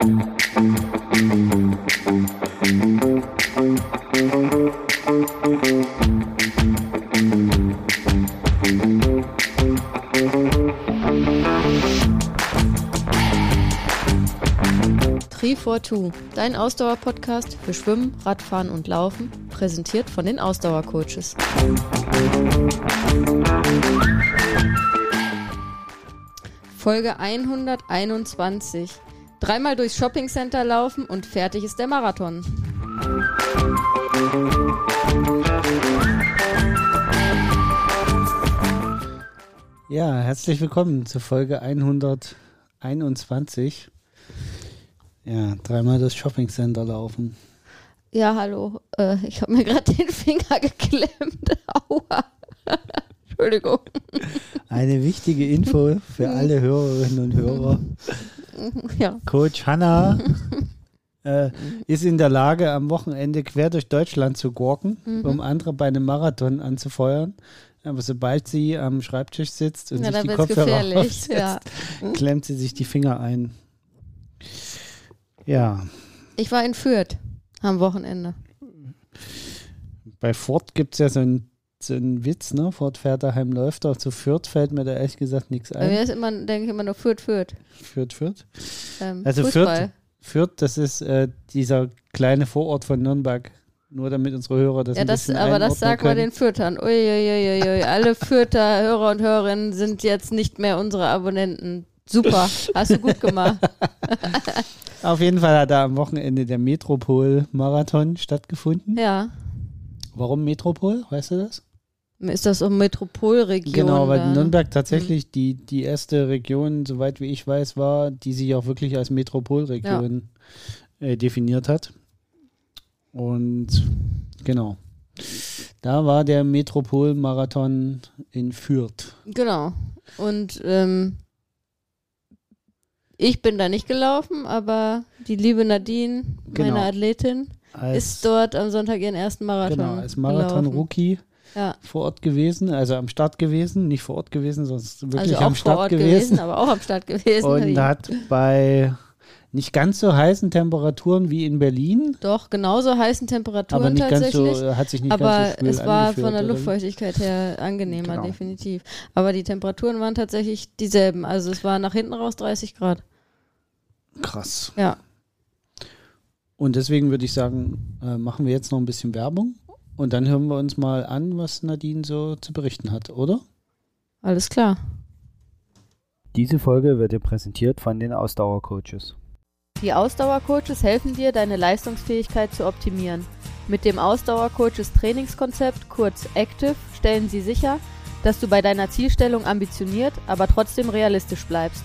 Tree for Two, dein Ausdauer-Podcast für Schwimmen, Radfahren und Laufen, präsentiert von den Ausdauercoaches. Folge 121. Dreimal durchs Shoppingcenter laufen und fertig ist der Marathon. Ja, herzlich willkommen zur Folge 121. Ja, dreimal das Shoppingcenter laufen. Ja, hallo. Äh, ich habe mir gerade den Finger geklemmt. Aua. Entschuldigung. Eine wichtige Info für alle Hörerinnen und Hörer. Ja. Coach Hanna äh, ist in der Lage, am Wochenende quer durch Deutschland zu gurken, um andere bei einem Marathon anzufeuern. Aber sobald sie am Schreibtisch sitzt und Ja, sich die Kopfhörer aufsetzt, ja. klemmt sie sich die Finger ein. Ja, Ich war in Fürth am Wochenende. bei Ford gibt es ja so einen so einen Witz, ne? Ford Ferderheim läuft auch zu Fürth, fällt mir da ehrlich gesagt nichts Bei mir ein. ist immer, denke ich immer nur Fürth, Fürth. Fürth, Fürth. Ähm, Also Fußball. Fürth, das ist äh, dieser kleine Vorort von Nürnberg. Nur damit unsere Hörer das Ja, ein das, aber das man können. den Fürtern. Uiuiuiui. Alle Fürther Hörer und Hörerinnen sind jetzt nicht mehr unsere Abonnenten. Super, hast du gut gemacht. Auf jeden Fall hat da am Wochenende der Metropol-Marathon stattgefunden. Ja. Warum Metropol? Weißt du das? Ist das so Metropolregion? genau, weil da? Nürnberg tatsächlich die, die erste Region, soweit wie ich weiß, war, die sich auch wirklich als Metropolregion äh, definiert hat. Und genau. Da war der Metropol-Marathon in Fürth. Genau. Und ähm, ich bin da nicht gelaufen, aber die liebe Nadine, Genau. meine Athletin, Als, ist dort am Sonntag ihren ersten Marathon. genau, als. Marathon-Rookie Ja. vor Ort gewesen, also am Start gewesen, nicht vor Ort gewesen, sondern wirklich Also auch am vor Start Ort gewesen. gewesen, aber auch am Start gewesen. Und hat bei nicht ganz so heißen Temperaturen wie in Berlin, Doch, genauso heißen Temperaturen aber nicht ganz tatsächlich. so, hat sich nicht aber ganz so schwül es war von der? Luftfeuchtigkeit her angenehmer, Genau. definitiv. Aber die Temperaturen waren tatsächlich dieselben. Also es war nach hinten raus 30 Grad. Krass. Ja. Und deswegen würde ich sagen, äh, machen wir jetzt noch ein bisschen Werbung und dann hören wir uns mal an, was Nadine so zu berichten hat, oder? Alles klar. Diese Folge wird dir präsentiert von den Ausdauercoaches. Die Ausdauercoaches helfen dir, deine Leistungsfähigkeit zu optimieren. Mit dem Ausdauercoaches Trainingskonzept, kurz Active, stellen sie sicher, dass du bei deiner Zielstellung ambitioniert, aber trotzdem realistisch bleibst.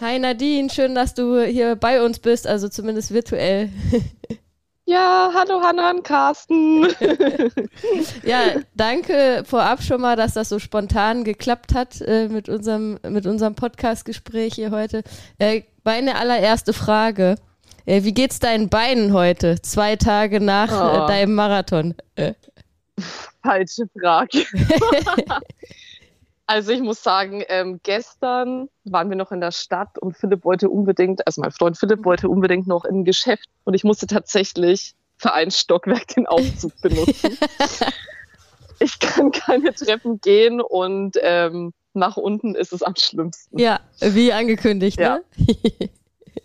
Hi Nadine, schön, dass du hier bei uns bist, also zumindest virtuell. Ja, hallo Hanna und Carsten. Ja, danke vorab schon mal, dass das so spontan geklappt hat äh, mit unserem, mit unserem Podcast-Gespräch hier heute. Äh, meine allererste Frage. Äh, wie geht's deinen Beinen heute, zwei Tage nach Oh. äh, deinem Marathon? Falsche Frage. also ich muss sagen, ähm, gestern waren wir noch in der Stadt und Philipp wollte unbedingt, also mein Freund Philipp wollte unbedingt noch in ein Geschäft und ich musste tatsächlich für ein Stockwerk den Aufzug benutzen. ich kann keine Treppen gehen und ähm, nach unten ist es am schlimmsten. ja, wie angekündigt, Ja. ne?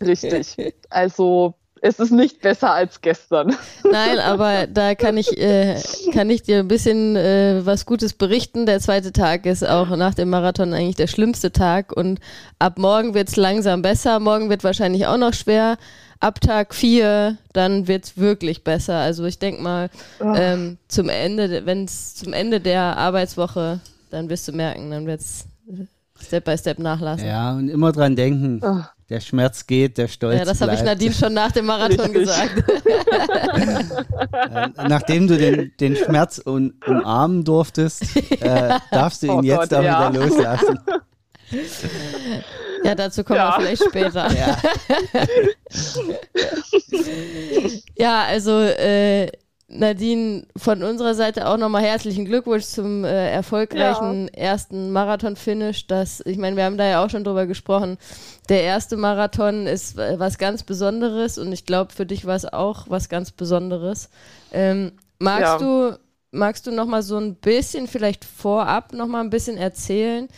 Richtig. Also es ist nicht besser als gestern. Nein, aber da kann ich, äh, kann ich dir ein bisschen äh, was Gutes berichten. Der zweite Tag ist auch nach dem Marathon eigentlich der schlimmste Tag und ab morgen wird es langsam besser. Morgen wird wahrscheinlich auch noch schwer. Ab Tag vier, dann wird es wirklich besser. Also ich denke mal, Oh. ähm, zum Ende, wenn es zum Ende der Arbeitswoche, dann wirst du merken, dann wird es Step by Step nachlassen. Ja, und immer dran denken, Ah. Der Schmerz geht, der Stolz Ja, das habe ich Nadine schon nach dem Marathon gesagt. Äh, Nachdem du den, den Schmerz un, umarmen durftest, äh, darfst du ihn Oh jetzt Gott, auch ja. wieder loslassen. Ja, dazu kommen Ja. wir vielleicht später. Ja. Ja, also äh, Nadine, von unserer Seite auch nochmal herzlichen Glückwunsch zum äh, erfolgreichen ersten Marathon-Finish. Das, ich meine, wir haben da ja auch schon drüber gesprochen. Der erste Marathon ist äh, was ganz Besonderes und ich glaube, für dich war es auch was ganz Besonderes. Ähm, magst Ja. du, magst du nochmal so ein bisschen, vielleicht vorab nochmal ein bisschen erzählen,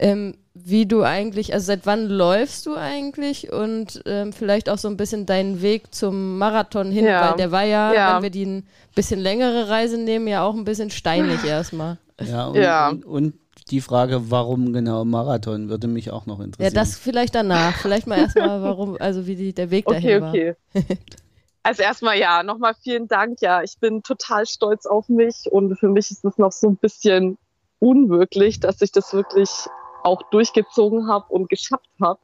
ähm, wie du eigentlich, also seit wann läufst du eigentlich und ähm, vielleicht auch so ein bisschen deinen Weg zum Marathon hin, Ja. weil der war ja, Ja. wenn wir die ein bisschen längere Reise nehmen, ja auch ein bisschen steinig erstmal. Ja, und, Ja. Und, und die Frage, warum genau Marathon, würde mich auch noch Ja, interessieren. das vielleicht danach. Vielleicht mal erstmal, warum, also wie die, der Weg Okay, dahin war. okay. Also erstmal ja, nochmal vielen Dank. Ja, ich bin total stolz auf mich und für mich ist es noch so ein bisschen unwirklich, dass ich das wirklich auch durchgezogen habe und geschafft habe.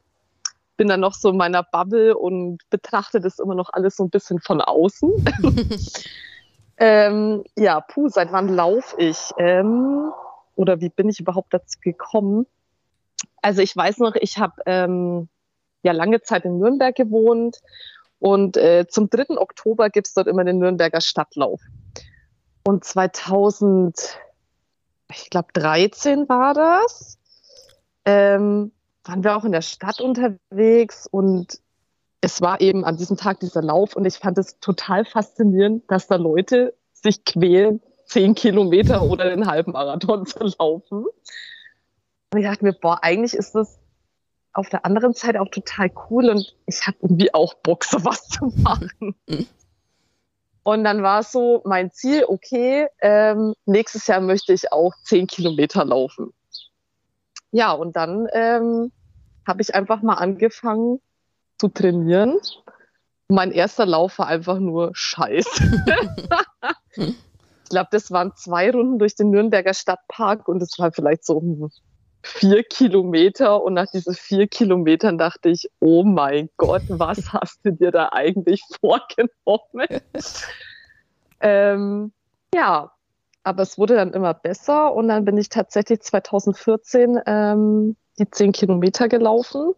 Bin dann noch so in meiner Bubble und betrachte das immer noch alles so ein bisschen von außen. ähm, ja, puh, seit wann laufe ich? Ähm, oder wie bin ich überhaupt dazu gekommen? Also ich weiß noch, ich habe ähm, ja lange Zeit in Nürnberg gewohnt und äh, zum 3. Oktober gibt's dort immer den Nürnberger Stadtlauf. Und 2000, ich glaube 13 war das, ähm, waren wir auch in der Stadt unterwegs und es war eben an diesem Tag dieser Lauf und ich fand es total faszinierend, dass da Leute sich quälen, zehn Kilometer oder den halben Marathon zu laufen. Und ich dachte mir, boah, eigentlich ist das auf der anderen Seite auch total cool und ich habe irgendwie auch Bock, sowas zu machen. Und dann war es so mein Ziel, okay, ähm, nächstes Jahr möchte ich auch zehn Kilometer laufen. Ja, und dann ähm, habe ich einfach mal angefangen zu trainieren. Mein erster Lauf war einfach nur Scheiße. ich glaube, das waren zwei Runden durch den Nürnberger Stadtpark und es war vielleicht so vier Kilometer. Und nach diesen vier Kilometern dachte ich, oh mein Gott, was hast du dir da eigentlich vorgenommen? ähm, ja, aber es wurde dann immer besser und dann bin ich tatsächlich 2014 ähm, die zehn Kilometer gelaufen.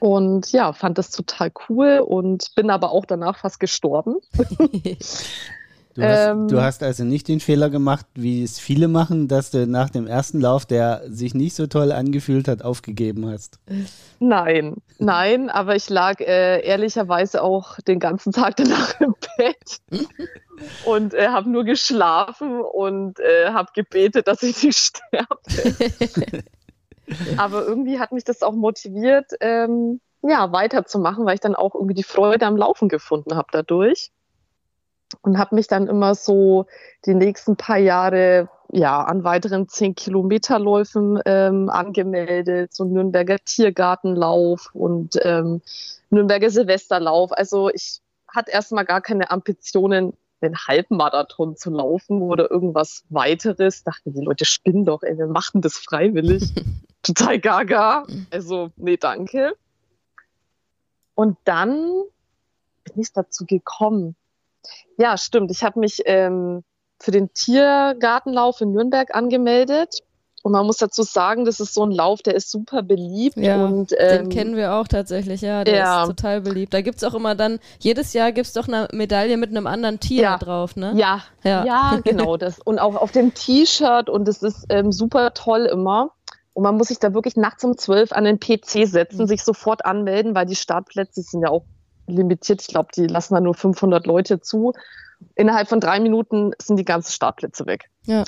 Und ja, fand das total cool und bin aber auch danach fast gestorben. Du hast, Ähm. du hast also nicht den Fehler gemacht, wie es viele machen, dass du nach dem ersten Lauf, der sich nicht so toll angefühlt hat, aufgegeben hast. Nein, nein, aber ich lag äh, ehrlicherweise auch den ganzen Tag danach im Bett und äh, habe nur geschlafen und äh, habe gebetet, dass ich nicht sterbe. aber irgendwie hat mich das auch motiviert, ähm, ja, weiterzumachen, weil ich dann auch irgendwie die Freude am Laufen gefunden habe dadurch. Und habe mich dann immer so die nächsten paar Jahre ja an weiteren 10 Kilometerläufen ähm, angemeldet, so Nürnberger Tiergartenlauf und ähm, Nürnberger Silvesterlauf. Also ich hatte erstmal gar keine Ambitionen, den Halbmarathon zu laufen oder irgendwas weiteres. Dachten die Leute spinnen doch, ey, wir machen das freiwillig. Total gaga. Also, nee, danke. Und dann bin ich dazu gekommen. Ja, stimmt. Ich habe mich ähm, für den Tiergartenlauf in Nürnberg angemeldet. Und man muss dazu sagen, das ist so ein Lauf, der ist super beliebt. Ja, und, Den ähm, kennen wir auch tatsächlich, ja. Der ja. ist total beliebt. Da gibt es auch immer dann, jedes Jahr gibt es doch eine Medaille mit einem anderen Tier Ja. drauf, ne? Ja, Ja. ja, genau das. Und auch auf dem T-Shirt und es ist ähm, super toll immer. Und man muss sich da wirklich nachts um zwölf an den PC setzen, Mhm. sich sofort anmelden, weil die Startplätze sind ja auch limitiert. Ich glaube, die lassen da nur 500 Leute zu. Innerhalb von drei Minuten sind die ganzen Startplätze weg. Ja.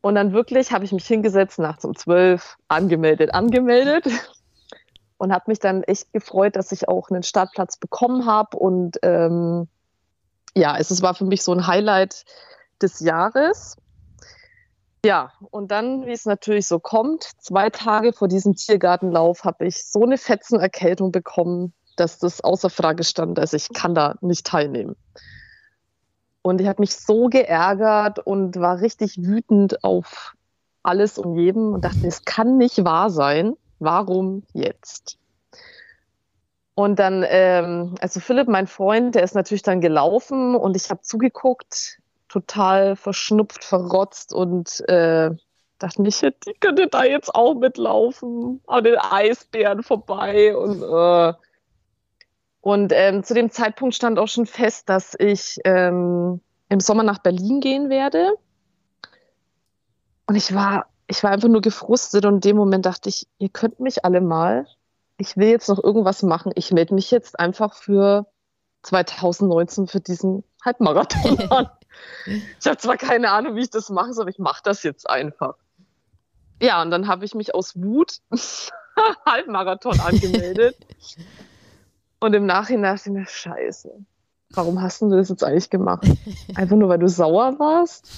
Und dann wirklich habe ich mich hingesetzt, nachts um zwölf, angemeldet, angemeldet. Und habe mich dann echt gefreut, dass ich auch einen Startplatz bekommen habe. Und ähm, ja, es, es war für mich so ein Highlight des Jahres. Ja, und dann, wie es natürlich so kommt, zwei Tage vor diesem Tiergartenlauf habe ich so eine Fetzenerkältung bekommen, dass das außer Frage stand, dass ich kann da nicht teilnehmen. Und ich habe mich so geärgert und war richtig wütend auf alles und jedem und dachte, es kann nicht wahr sein. Warum jetzt? Und dann, ähm, also Philipp, mein Freund, der ist natürlich dann gelaufen und ich habe zugeguckt, total verschnupft, verrotzt und äh, dachte mich, die könnte da jetzt auch mitlaufen, an den Eisbären vorbei und äh, und ähm, zu dem Zeitpunkt stand auch schon fest, dass ich ähm, im Sommer nach Berlin gehen werde. Und ich war, ich war einfach nur gefrustet und in dem Moment dachte ich, ihr könnt mich alle mal. Ich will jetzt noch irgendwas machen. Ich melde mich jetzt einfach für 2019 für diesen Halbmarathon an. ich habe zwar keine Ahnung, wie ich das mache, aber ich mache das jetzt einfach. Ja, und dann habe ich mich aus Wut Halbmarathon angemeldet. Und im Nachhinein dachte ich mir, scheiße, warum hast du das jetzt eigentlich gemacht? Einfach nur, weil du sauer warst?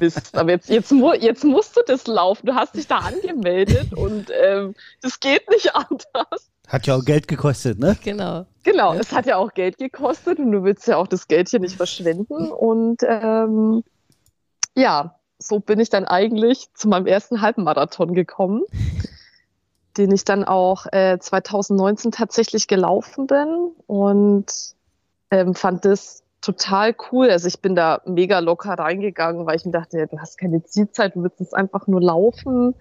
Mist, aber jetzt, jetzt, jetzt musst du das laufen. Du hast dich da angemeldet und ähm, das geht nicht anders. Hat ja auch Geld gekostet, ne? Genau. Genau, es hat ja auch Geld gekostet und du willst ja auch das Geld hier nicht verschwenden. Und ähm, ja, so bin ich dann eigentlich zu meinem ersten Halbmarathon gekommen den ich dann auch äh, 2019 tatsächlich gelaufen bin und ähm, fand das total cool. Also ich bin da mega locker reingegangen, weil ich mir dachte, du hast keine Zielzeit, du willst es einfach nur laufen.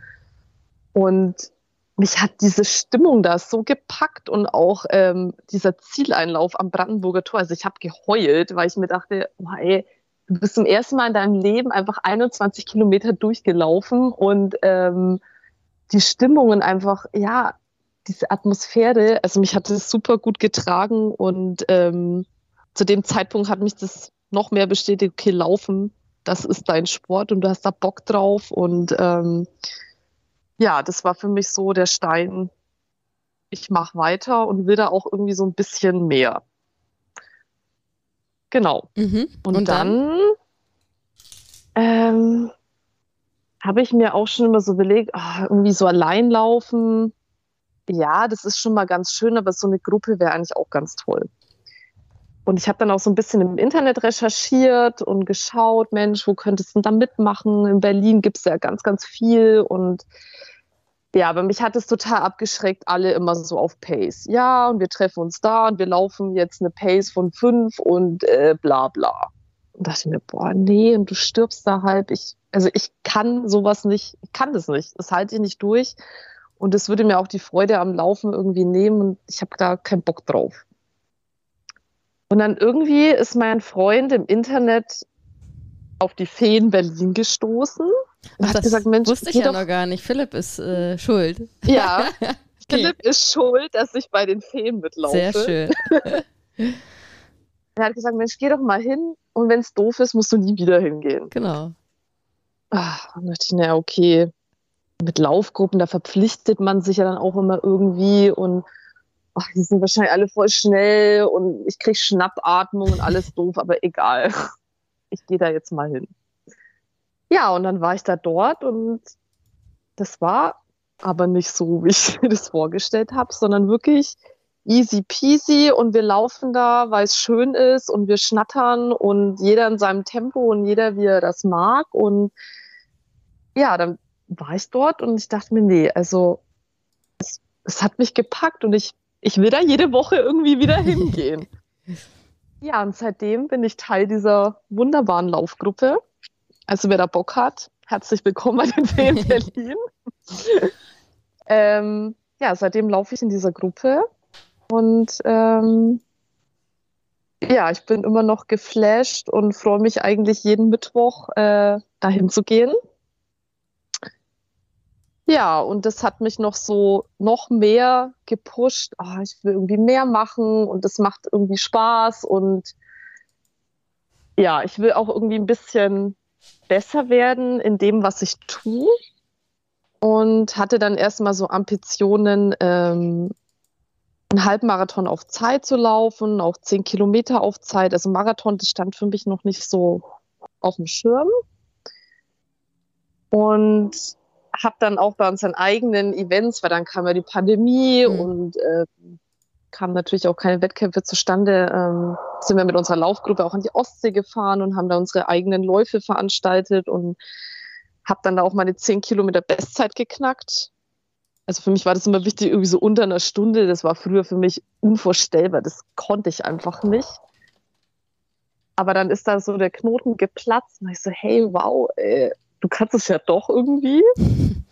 Und mich hat diese Stimmung da so gepackt und auch ähm, dieser Zieleinlauf am Brandenburger Tor. Also ich habe geheult, weil ich mir dachte, oh, ey, du bist zum ersten Mal in deinem Leben einfach 21 Kilometer durchgelaufen und ähm, die Stimmungen einfach, ja, diese Atmosphäre, also mich hat das super gut getragen und ähm, zu dem Zeitpunkt hat mich das noch mehr bestätigt, okay, laufen, das ist dein Sport und du hast da Bock drauf und ähm, ja, das war für mich so der Stein, ich mache weiter und will da auch irgendwie so ein bisschen mehr. Genau. Mhm. Und, und, dann, dann ähm, habe ich mir auch schon immer so überlegt, oh, irgendwie so allein laufen. Ja, das ist schon mal ganz schön, aber so eine Gruppe wäre eigentlich auch ganz toll. Und ich habe dann auch so ein bisschen im Internet recherchiert und geschaut, Mensch, wo könntest du denn da mitmachen? In Berlin gibt es ja ganz, ganz viel. Und ja, aber mich hat es total abgeschreckt, alle immer so auf Pace. Ja, und wir treffen uns da und wir laufen jetzt eine Pace von fünf und äh, bla bla. Und dachte mir, boah, nee, und du stirbst da halb. Ich, also ich kann sowas nicht, ich kann das nicht. Das halte ich nicht durch. Und es würde mir auch die Freude am Laufen irgendwie nehmen und ich habe da keinen Bock drauf. Und dann irgendwie ist mein Freund im Internet auf die Feen Berlin gestoßen und Ach, hat gesagt, Mensch, wusste ich ja noch gar nicht. Philipp ist äh, schuld. Ja. Philipp ist schuld, dass ich bei den Feen mitlaufe. Sehr schön. er hat gesagt, Mensch, geh doch mal hin und wenn es doof ist, musst du nie wieder hingehen. Genau. Ach, dann dachte ich, naja, okay, mit Laufgruppen, da verpflichtet man sich ja dann auch immer irgendwie und ach, die sind wahrscheinlich alle voll schnell und ich kriege Schnappatmung und alles doof, aber egal. Ich gehe da jetzt mal hin. Ja, und dann war ich da dort und das war aber nicht so, wie ich mir das vorgestellt habe, sondern wirklich easy peasy und wir laufen da, weil es schön ist und wir schnattern und jeder in seinem Tempo und jeder, wie er das mag. Und ja, dann war ich dort und ich dachte mir, nee, also es, es hat mich gepackt und ich, ich will da jede Woche irgendwie wieder hingehen. ja, und seitdem bin ich Teil dieser wunderbaren Laufgruppe. Also wer da Bock hat, herzlich willkommen bei den Ferien Berlin. ähm, ja, seitdem laufe ich in dieser Gruppe und ähm, ja, ich bin immer noch geflasht und freue mich eigentlich jeden Mittwoch äh, dahin zu gehen. Ja, und das hat mich noch so noch mehr gepusht. Oh, ich will irgendwie mehr machen und das macht irgendwie Spaß und ja, ich will auch irgendwie ein bisschen besser werden in dem, was ich tue. Und hatte dann erstmal so Ambitionen, ähm, einen Halbmarathon auf Zeit zu laufen, auch zehn Kilometer auf Zeit. Also Marathon, das stand für mich noch nicht so auf dem Schirm. Und habe dann auch bei unseren eigenen Events, weil dann kam ja die Pandemie mhm. und äh, kamen natürlich auch keine Wettkämpfe zustande, ähm, sind wir mit unserer Laufgruppe auch an die Ostsee gefahren und haben da unsere eigenen Läufe veranstaltet und habe dann da auch meine 10 Kilometer Bestzeit geknackt also für mich war das immer wichtig, irgendwie so unter einer Stunde. Das war früher für mich unvorstellbar. Das konnte ich einfach nicht. Aber dann ist da so der Knoten geplatzt und ich so, hey, wow, ey, du kannst es ja doch irgendwie.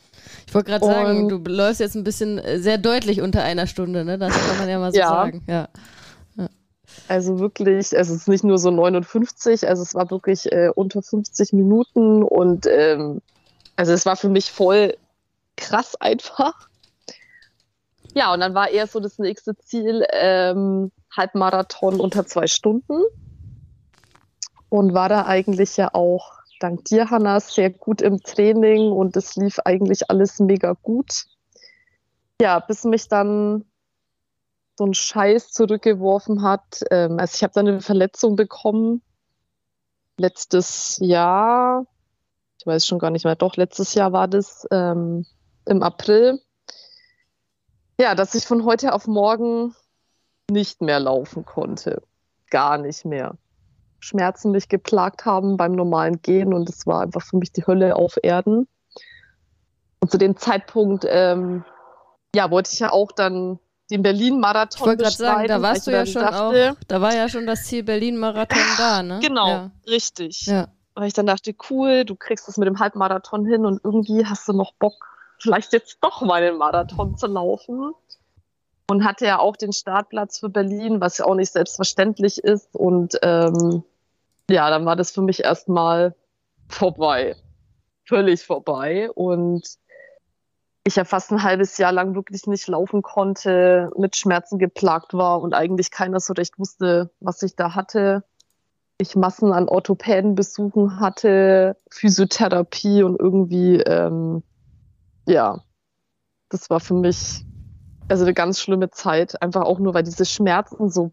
Ich wollte gerade sagen, du läufst jetzt ein bisschen äh, sehr deutlich unter einer Stunde, ne? Das kann man ja mal so ja. sagen. Ja. ja. Also wirklich, also es ist nicht nur so 59, also es war wirklich äh, unter 50 Minuten und ähm, also es war für mich voll krass einfach. Ja, und dann war eher so das nächste Ziel, ähm, Halbmarathon unter zwei Stunden. Und war da eigentlich ja auch, dank dir, Hanna, sehr gut im Training und es lief eigentlich alles mega gut. Ja, bis mich dann so ein Scheiß zurückgeworfen hat. Ähm, also ich habe dann eine Verletzung bekommen letztes Jahr. Ich weiß schon gar nicht mehr. Doch, letztes Jahr war das. Ähm, im April, ja, dass ich von heute auf morgen nicht mehr laufen konnte. Gar nicht mehr. Schmerzen mich geplagt haben beim normalen Gehen und es war einfach für mich die Hölle auf Erden. Und zu dem Zeitpunkt, ähm, ja, wollte ich ja auch dann den Berlin-Marathon Ich wollte gerade sagen, da warst du ja schon dachte, auch, da war ja schon das Ziel Berlin-Marathon da, ne? Genau, ja. richtig. Ja. Weil ich dann dachte, cool, du kriegst das mit dem Halbmarathon hin und irgendwie hast du noch Bock, vielleicht jetzt doch mal den Marathon zu laufen. Und hatte ja auch den Startplatz für Berlin, was ja auch nicht selbstverständlich ist. Und ähm, ja, dann war das für mich erstmal vorbei. Völlig vorbei. Und ich ja fast ein halbes Jahr lang wirklich nicht laufen konnte, mit Schmerzen geplagt war und eigentlich keiner so recht wusste, was ich da hatte. Ich Massen an Orthopädenbesuchen hatte, Physiotherapie und irgendwie ähm, ja, das war für mich also eine ganz schlimme Zeit, einfach auch nur, weil diese Schmerzen so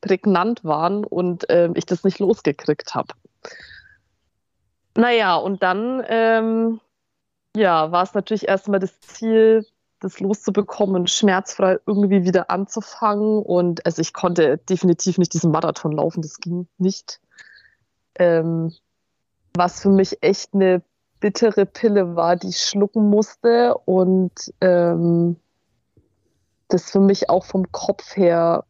prägnant waren und äh, ich das nicht losgekriegt habe. Naja, und dann ähm, ja, war es natürlich erstmal das Ziel, das loszubekommen, schmerzfrei irgendwie wieder anzufangen. Und also ich konnte definitiv nicht diesen Marathon laufen, das ging nicht. Ähm, was für mich echt eine bittere Pille war, die ich schlucken musste und ähm, das für mich auch vom Kopf her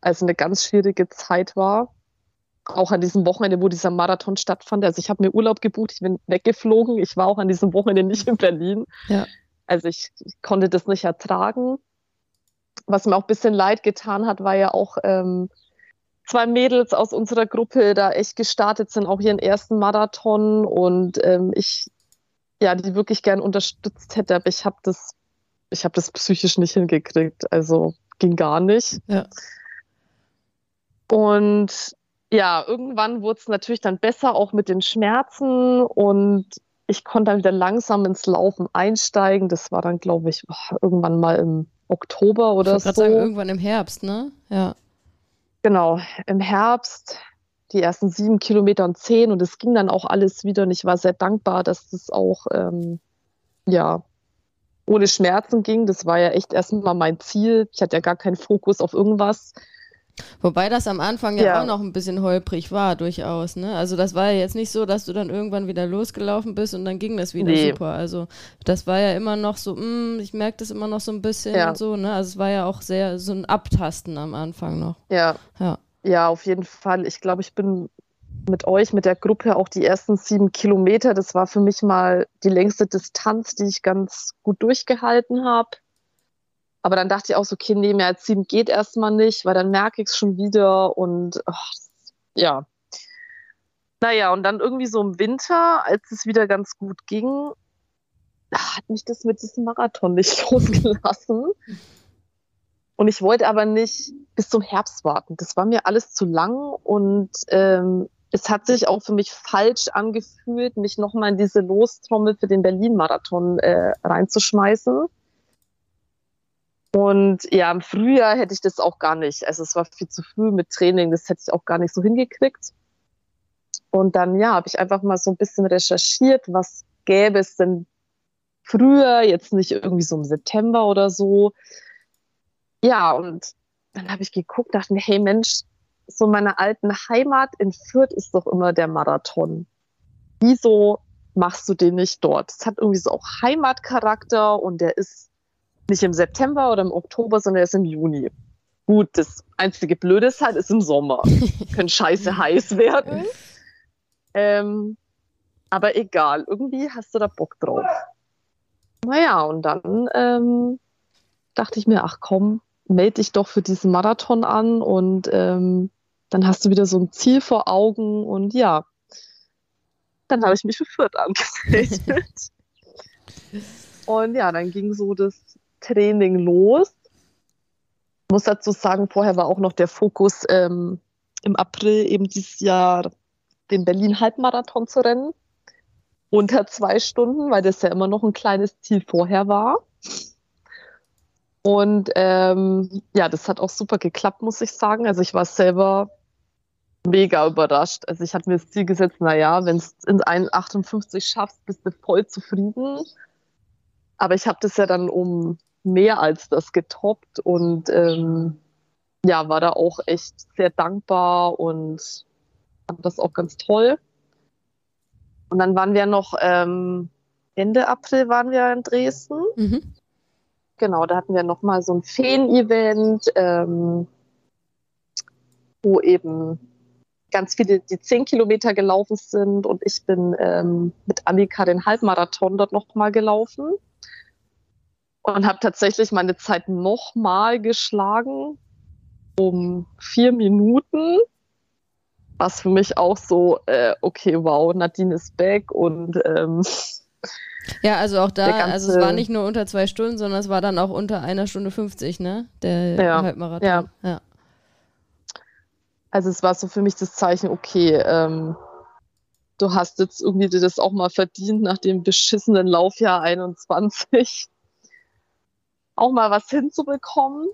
also eine ganz schwierige Zeit war. Auch an diesem Wochenende, wo dieser Marathon stattfand. Also ich habe mir Urlaub gebucht, ich bin weggeflogen. Ich war auch an diesem Wochenende nicht in Berlin. Ja. Also ich, ich konnte das nicht ertragen. Was mir auch ein bisschen leid getan hat, war ja auch ähm, zwei Mädels aus unserer Gruppe da echt gestartet sind, auch ihren ersten Marathon und ähm, ich ja die wirklich gern unterstützt hätte, aber ich habe das ich habe das psychisch nicht hingekriegt, also ging gar nicht. Ja. Und ja, irgendwann wurde es natürlich dann besser, auch mit den Schmerzen und ich konnte dann wieder langsam ins Laufen einsteigen. Das war dann, glaube ich, irgendwann mal im Oktober oder ich so. Sagen, irgendwann im Herbst, ne? Ja. Genau, im Herbst die ersten sieben Kilometer und zehn und es ging dann auch alles wieder und ich war sehr dankbar, dass das auch ähm, ja ohne Schmerzen ging. Das war ja echt erstmal mein Ziel. Ich hatte ja gar keinen Fokus auf irgendwas. Wobei das am Anfang ja, ja, auch noch ein bisschen holprig war, durchaus. Ne? Also das war ja jetzt nicht so, dass du dann irgendwann wieder losgelaufen bist und dann ging das wieder nee. super. Also das war ja immer noch so, mh, mm, ich merke das immer noch so ein bisschen ja. und so. Ne? Also es war ja auch sehr so ein Abtasten am Anfang noch. Ja. Ja, ja auf jeden Fall. Ich glaube, ich bin mit euch, mit der Gruppe auch die ersten sieben Kilometer. Das war für mich mal die längste Distanz, die ich ganz gut durchgehalten habe. Aber dann dachte ich auch so, okay, nee, mehr als sieben geht erstmal nicht, weil dann merke ich es schon wieder und ach, ja. Naja, und dann irgendwie so im Winter, als es wieder ganz gut ging, hat mich das mit diesem Marathon nicht losgelassen. Und ich wollte aber nicht bis zum Herbst warten. Das war mir alles zu lang und ähm, es hat sich auch für mich falsch angefühlt, mich nochmal in diese Lostrommel für den Berlin-Marathon äh, reinzuschmeißen. Und ja, im Frühjahr hätte ich das auch gar nicht. Also es war viel zu früh mit Training, das hätte ich auch gar nicht so hingekriegt. Und dann, ja, habe ich einfach mal so ein bisschen recherchiert, was gäbe es denn früher, jetzt nicht irgendwie so im September oder so. Ja, und dann habe ich geguckt, dachte mir, hey Mensch, so meine alten Heimat in Fürth ist doch immer der Marathon. Wieso machst du den nicht dort? Es hat irgendwie so auch Heimatcharakter und der ist nicht im September oder im Oktober, sondern erst im Juni. Gut, das einzige Blöde ist halt, ist im Sommer. Können scheiße heiß werden. Ähm, aber egal, irgendwie hast du da Bock drauf. Naja, und dann ähm, dachte ich mir, ach komm, melde dich doch für diesen Marathon an und ähm, dann hast du wieder so ein Ziel vor Augen und ja, dann habe ich mich für Fürth angemeldet. und ja, dann ging so das Training los. Ich muss dazu sagen, vorher war auch noch der Fokus ähm, im April eben dieses Jahr den Berlin-Halbmarathon zu rennen. Unter zwei Stunden, weil das ja immer noch ein kleines Ziel vorher war. Und ähm, ja, das hat auch super geklappt, muss ich sagen. Also ich war selber mega überrascht. Also ich hatte mir das Ziel gesetzt, naja, wenn es in 1,58 schaffst, bist du voll zufrieden. Aber ich habe das ja dann um mehr als das getoppt und ähm, ja, war da auch echt sehr dankbar und fand das auch ganz toll. Und dann waren wir noch ähm, Ende April waren wir in Dresden. Mhm. Genau, da hatten wir noch mal so ein Feen-Event, ähm, wo eben ganz viele die zehn Kilometer gelaufen sind und ich bin ähm, mit Annika den Halbmarathon dort noch mal gelaufen und habe tatsächlich meine Zeit noch mal geschlagen um vier Minuten, was für mich auch so äh, okay wow Nadine ist back und ähm, ja, also auch da, also es war nicht nur unter zwei Stunden, sondern es war dann auch unter einer Stunde 50, ne? Der ja, Halbmarathon. Ja. ja. Also es war so für mich das Zeichen, okay, ähm, du hast jetzt irgendwie dir das auch mal verdient nach dem beschissenen Laufjahr 21 auch mal was hinzubekommen.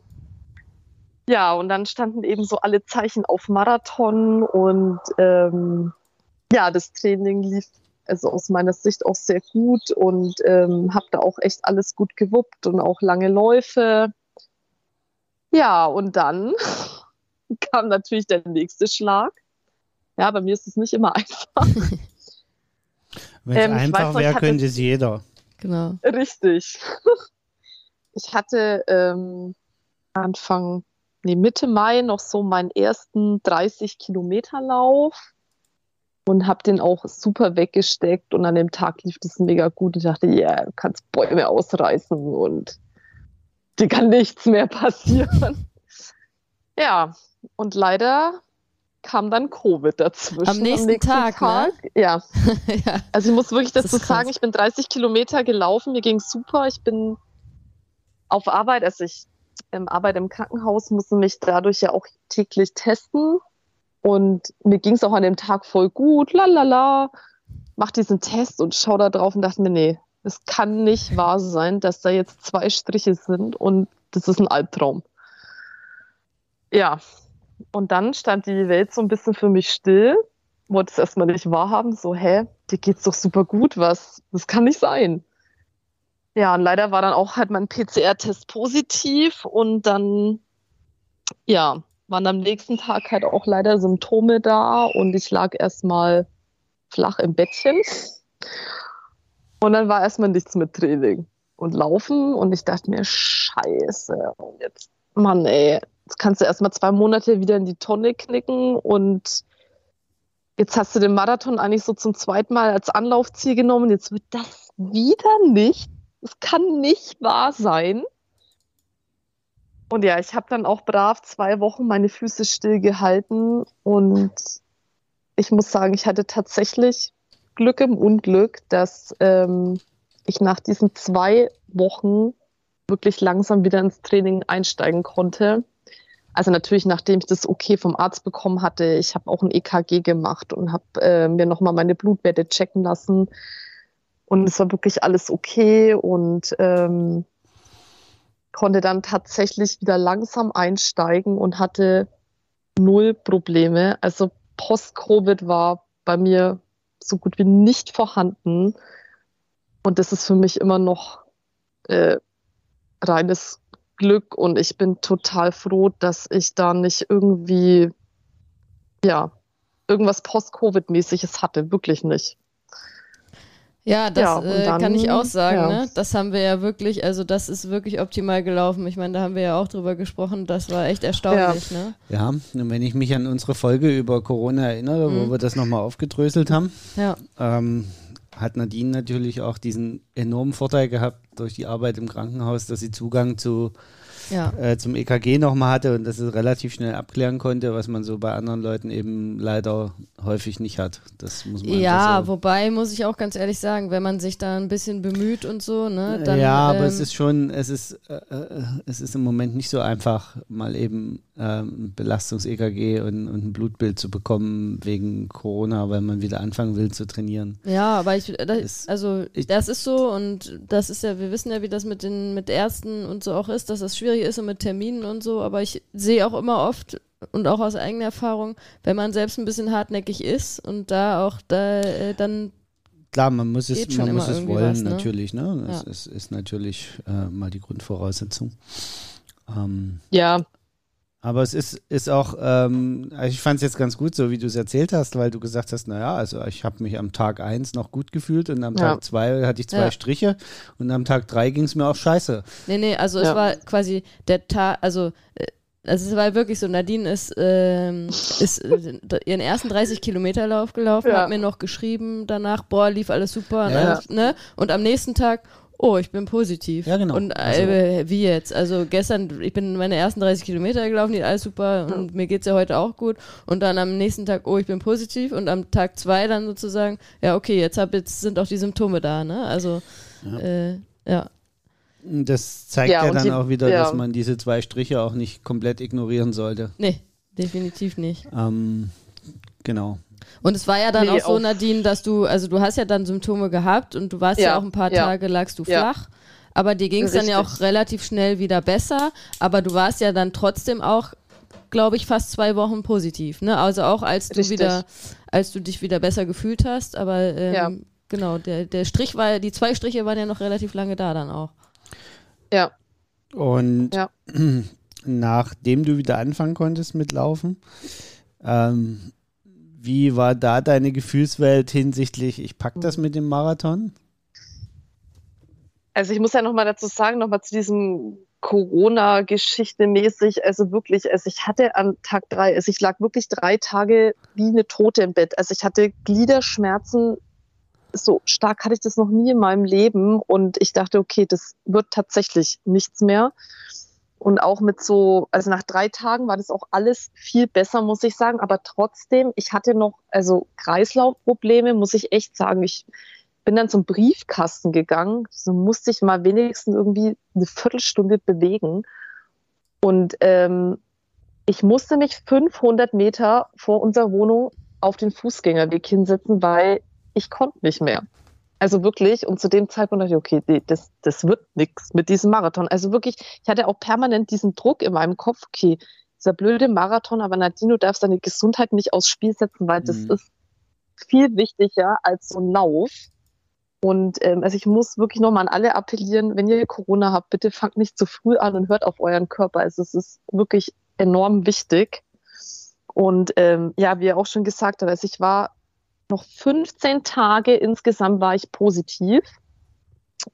Ja, und dann standen eben so alle Zeichen auf Marathon und ähm, ja, das Training lief also aus meiner Sicht auch sehr gut und ähm, habe da auch echt alles gut gewuppt und auch lange Läufe. Ja, und dann kam natürlich der nächste Schlag. Ja, bei mir ist es nicht immer einfach. Wenn es ähm, einfach wäre, könnte es jeder. Genau. Richtig. Ich hatte ähm, Anfang, nee, Mitte Mai noch so meinen ersten 30 Kilometer Lauf und habe den auch super weggesteckt und an dem Tag lief das mega gut. Ich dachte, ja, yeah, du kannst Bäume ausreißen und dir kann nichts mehr passieren. ja, und leider kam dann Covid dazwischen. Am nächsten, Am nächsten Tag, Tag, ne? Ja. ja. Also ich muss wirklich dazu sagen, ich bin 30 Kilometer gelaufen, mir ging super. Ich bin auf Arbeit, also ich ähm, arbeite im Krankenhaus, musste mich dadurch ja auch täglich testen. Und mir ging es auch an dem Tag voll gut, lalala, mach diesen Test und schau da drauf und dachte mir, nee, es kann nicht wahr sein, dass da jetzt zwei Striche sind und das ist ein Albtraum. Ja, und dann stand die Welt so ein bisschen für mich still, wollte es erstmal nicht wahrhaben, so, hä, dir geht's doch super gut, was, das kann nicht sein. Ja, und leider war dann auch halt mein PCR-Test positiv und dann, ja, waren am nächsten Tag halt auch leider Symptome da und ich lag erstmal flach im Bettchen. Und dann war erstmal nichts mit Training und Laufen und ich dachte mir, scheiße, und jetzt, Mann, ey, jetzt kannst du erstmal zwei Monate wieder in die Tonne knicken und jetzt hast du den Marathon eigentlich so zum zweiten Mal als Anlaufziel genommen, jetzt wird das wieder nicht. Es kann nicht wahr sein. Und ja, ich habe dann auch brav zwei Wochen meine Füße stillgehalten und ich muss sagen, ich hatte tatsächlich Glück im Unglück, dass ähm, ich nach diesen zwei Wochen wirklich langsam wieder ins Training einsteigen konnte. Also natürlich, nachdem ich das okay vom Arzt bekommen hatte, ich habe auch ein EKG gemacht und habe äh, mir nochmal meine Blutwerte checken lassen. Und es war wirklich alles okay und ähm, konnte dann tatsächlich wieder langsam einsteigen und hatte null Probleme. Also Post-Covid war bei mir so gut wie nicht vorhanden. Und das ist für mich immer noch äh, reines Glück und ich bin total froh, dass ich da nicht irgendwie, ja, irgendwas Post-Covid-mäßiges hatte. Wirklich nicht. Ja, das Ja, äh, dann- kann ich auch sagen. ja. Ne? Das haben wir ja wirklich, also das ist wirklich optimal gelaufen. Ich meine, da haben wir ja auch drüber gesprochen. Das war echt erstaunlich. Ne? Ja, und wenn ich mich an unsere Folge über Corona erinnere, wo Mhm. wir das nochmal aufgedröselt haben, Ja, ähm, hat Nadine natürlich auch diesen enormen Vorteil gehabt durch die Arbeit im Krankenhaus, dass sie Zugang zu, ja. äh, zum EKG nochmal hatte und dass sie relativ schnell abklären konnte, was man so bei anderen Leuten eben leider häufig nicht hat. Das muss man Ja, so. wobei muss ich auch ganz ehrlich sagen, wenn man sich da ein bisschen bemüht und so, ne, dann. ja, aber ähm, es ist schon, es ist, äh, äh, es ist im Moment nicht so einfach, mal eben ähm, Belastungs-EKG und, und ein Blutbild zu bekommen wegen Corona, weil man wieder anfangen will zu trainieren. Ja, aber ich, das, also ich- das ist so und das ist ja, wir wissen ja, wie das mit den mit Ärzten und so auch ist, dass das schwierig ist und mit Terminen und so, aber ich sehe auch immer oft und auch aus eigener Erfahrung, wenn man selbst ein bisschen hartnäckig ist und da auch da äh, dann Klar, man muss es, man muss es wollen, was, ne? natürlich. Ne? Das Ja. ist, ist natürlich äh, mal die Grundvoraussetzung. Ähm, Ja, aber es ist, ist auch, ähm, also ich fand es jetzt ganz gut, so wie du es erzählt hast, weil du gesagt hast, naja, also ich habe mich am Tag 1 noch gut gefühlt und am Ja. Tag 2 hatte ich zwei Ja. Striche und am Tag 3 ging es mir auch scheiße. Nee, nee, also es Ja. war quasi der Tag, also äh, also es war wirklich so, Nadine ist, ähm, ist äh, ihren ersten 30 Kilometer Lauf gelaufen, Ja. hat mir noch geschrieben danach, boah, lief alles super, und, Ja. alles, ne? und am nächsten Tag, oh, ich bin positiv. Ja, genau. Und Also- äh, wie jetzt? Also gestern, ich bin meine ersten 30 Kilometer gelaufen, die alles super und mir geht's ja heute auch gut. Und dann am nächsten Tag, oh, ich bin positiv und am Tag zwei dann sozusagen, ja, okay, jetzt, hab, jetzt sind auch die Symptome da, ne? Also, ja. Äh, ja. Das zeigt ja, Ja, dann die- auch wieder, ja. dass man diese zwei Striche auch nicht komplett ignorieren sollte. Nee, definitiv nicht. Ähm, genau. Und es war ja dann Nee, auch so, Nadine, dass du, also du hast ja dann Symptome gehabt und du warst ja, Ja, auch ein paar ja. Tage, lagst du Ja. flach. Aber dir ging es dann ja auch relativ schnell wieder besser. Aber du warst ja dann trotzdem auch, glaube ich, fast zwei Wochen positiv. Ne? Also auch als du Richtig. wieder, als du dich wieder besser gefühlt hast. Aber ähm, Ja. genau, der, der Strich war, die zwei Striche waren ja noch relativ lange da dann auch. ja. Und Ja. nachdem du wieder anfangen konntest mit Laufen, ähm, wie war da deine Gefühlswelt hinsichtlich, ich pack das mit dem Marathon? Also ich muss ja nochmal dazu sagen, nochmal zu diesem Corona-Geschichte mäßig, also wirklich, also ich hatte am Tag drei, also ich lag wirklich drei Tage wie eine Tote im Bett. Also ich hatte Gliederschmerzen, so stark hatte ich das noch nie in meinem Leben und ich dachte, okay, das wird tatsächlich nichts mehr. Und auch mit so, also nach drei Tagen war das auch alles viel besser, muss ich sagen. Aber trotzdem, ich hatte noch, also Kreislaufprobleme, muss ich echt sagen. Ich bin dann zum Briefkasten gegangen. So musste ich mal wenigstens irgendwie eine Viertelstunde bewegen. Und ähm, ich musste mich 500 Meter vor unserer Wohnung auf den Fußgängerweg hinsetzen, weil ich konnte nicht mehr. Also wirklich, und zu dem Zeitpunkt dachte ich, okay, nee, das, das wird nichts mit diesem Marathon. Also wirklich, ich hatte auch permanent diesen Druck in meinem Kopf, okay, dieser blöde Marathon, aber Nadine, du darfst deine Gesundheit nicht aufs Spiel setzen, weil das Mhm. ist viel wichtiger als so ein Lauf. Und ähm, also ich muss wirklich nochmal an alle appellieren, wenn ihr Corona habt, bitte fangt nicht zu früh an und hört auf euren Körper. Also es ist wirklich enorm wichtig. Und ähm, ja, wie er auch schon gesagt hat, also ich war noch 15 Tage insgesamt war ich positiv.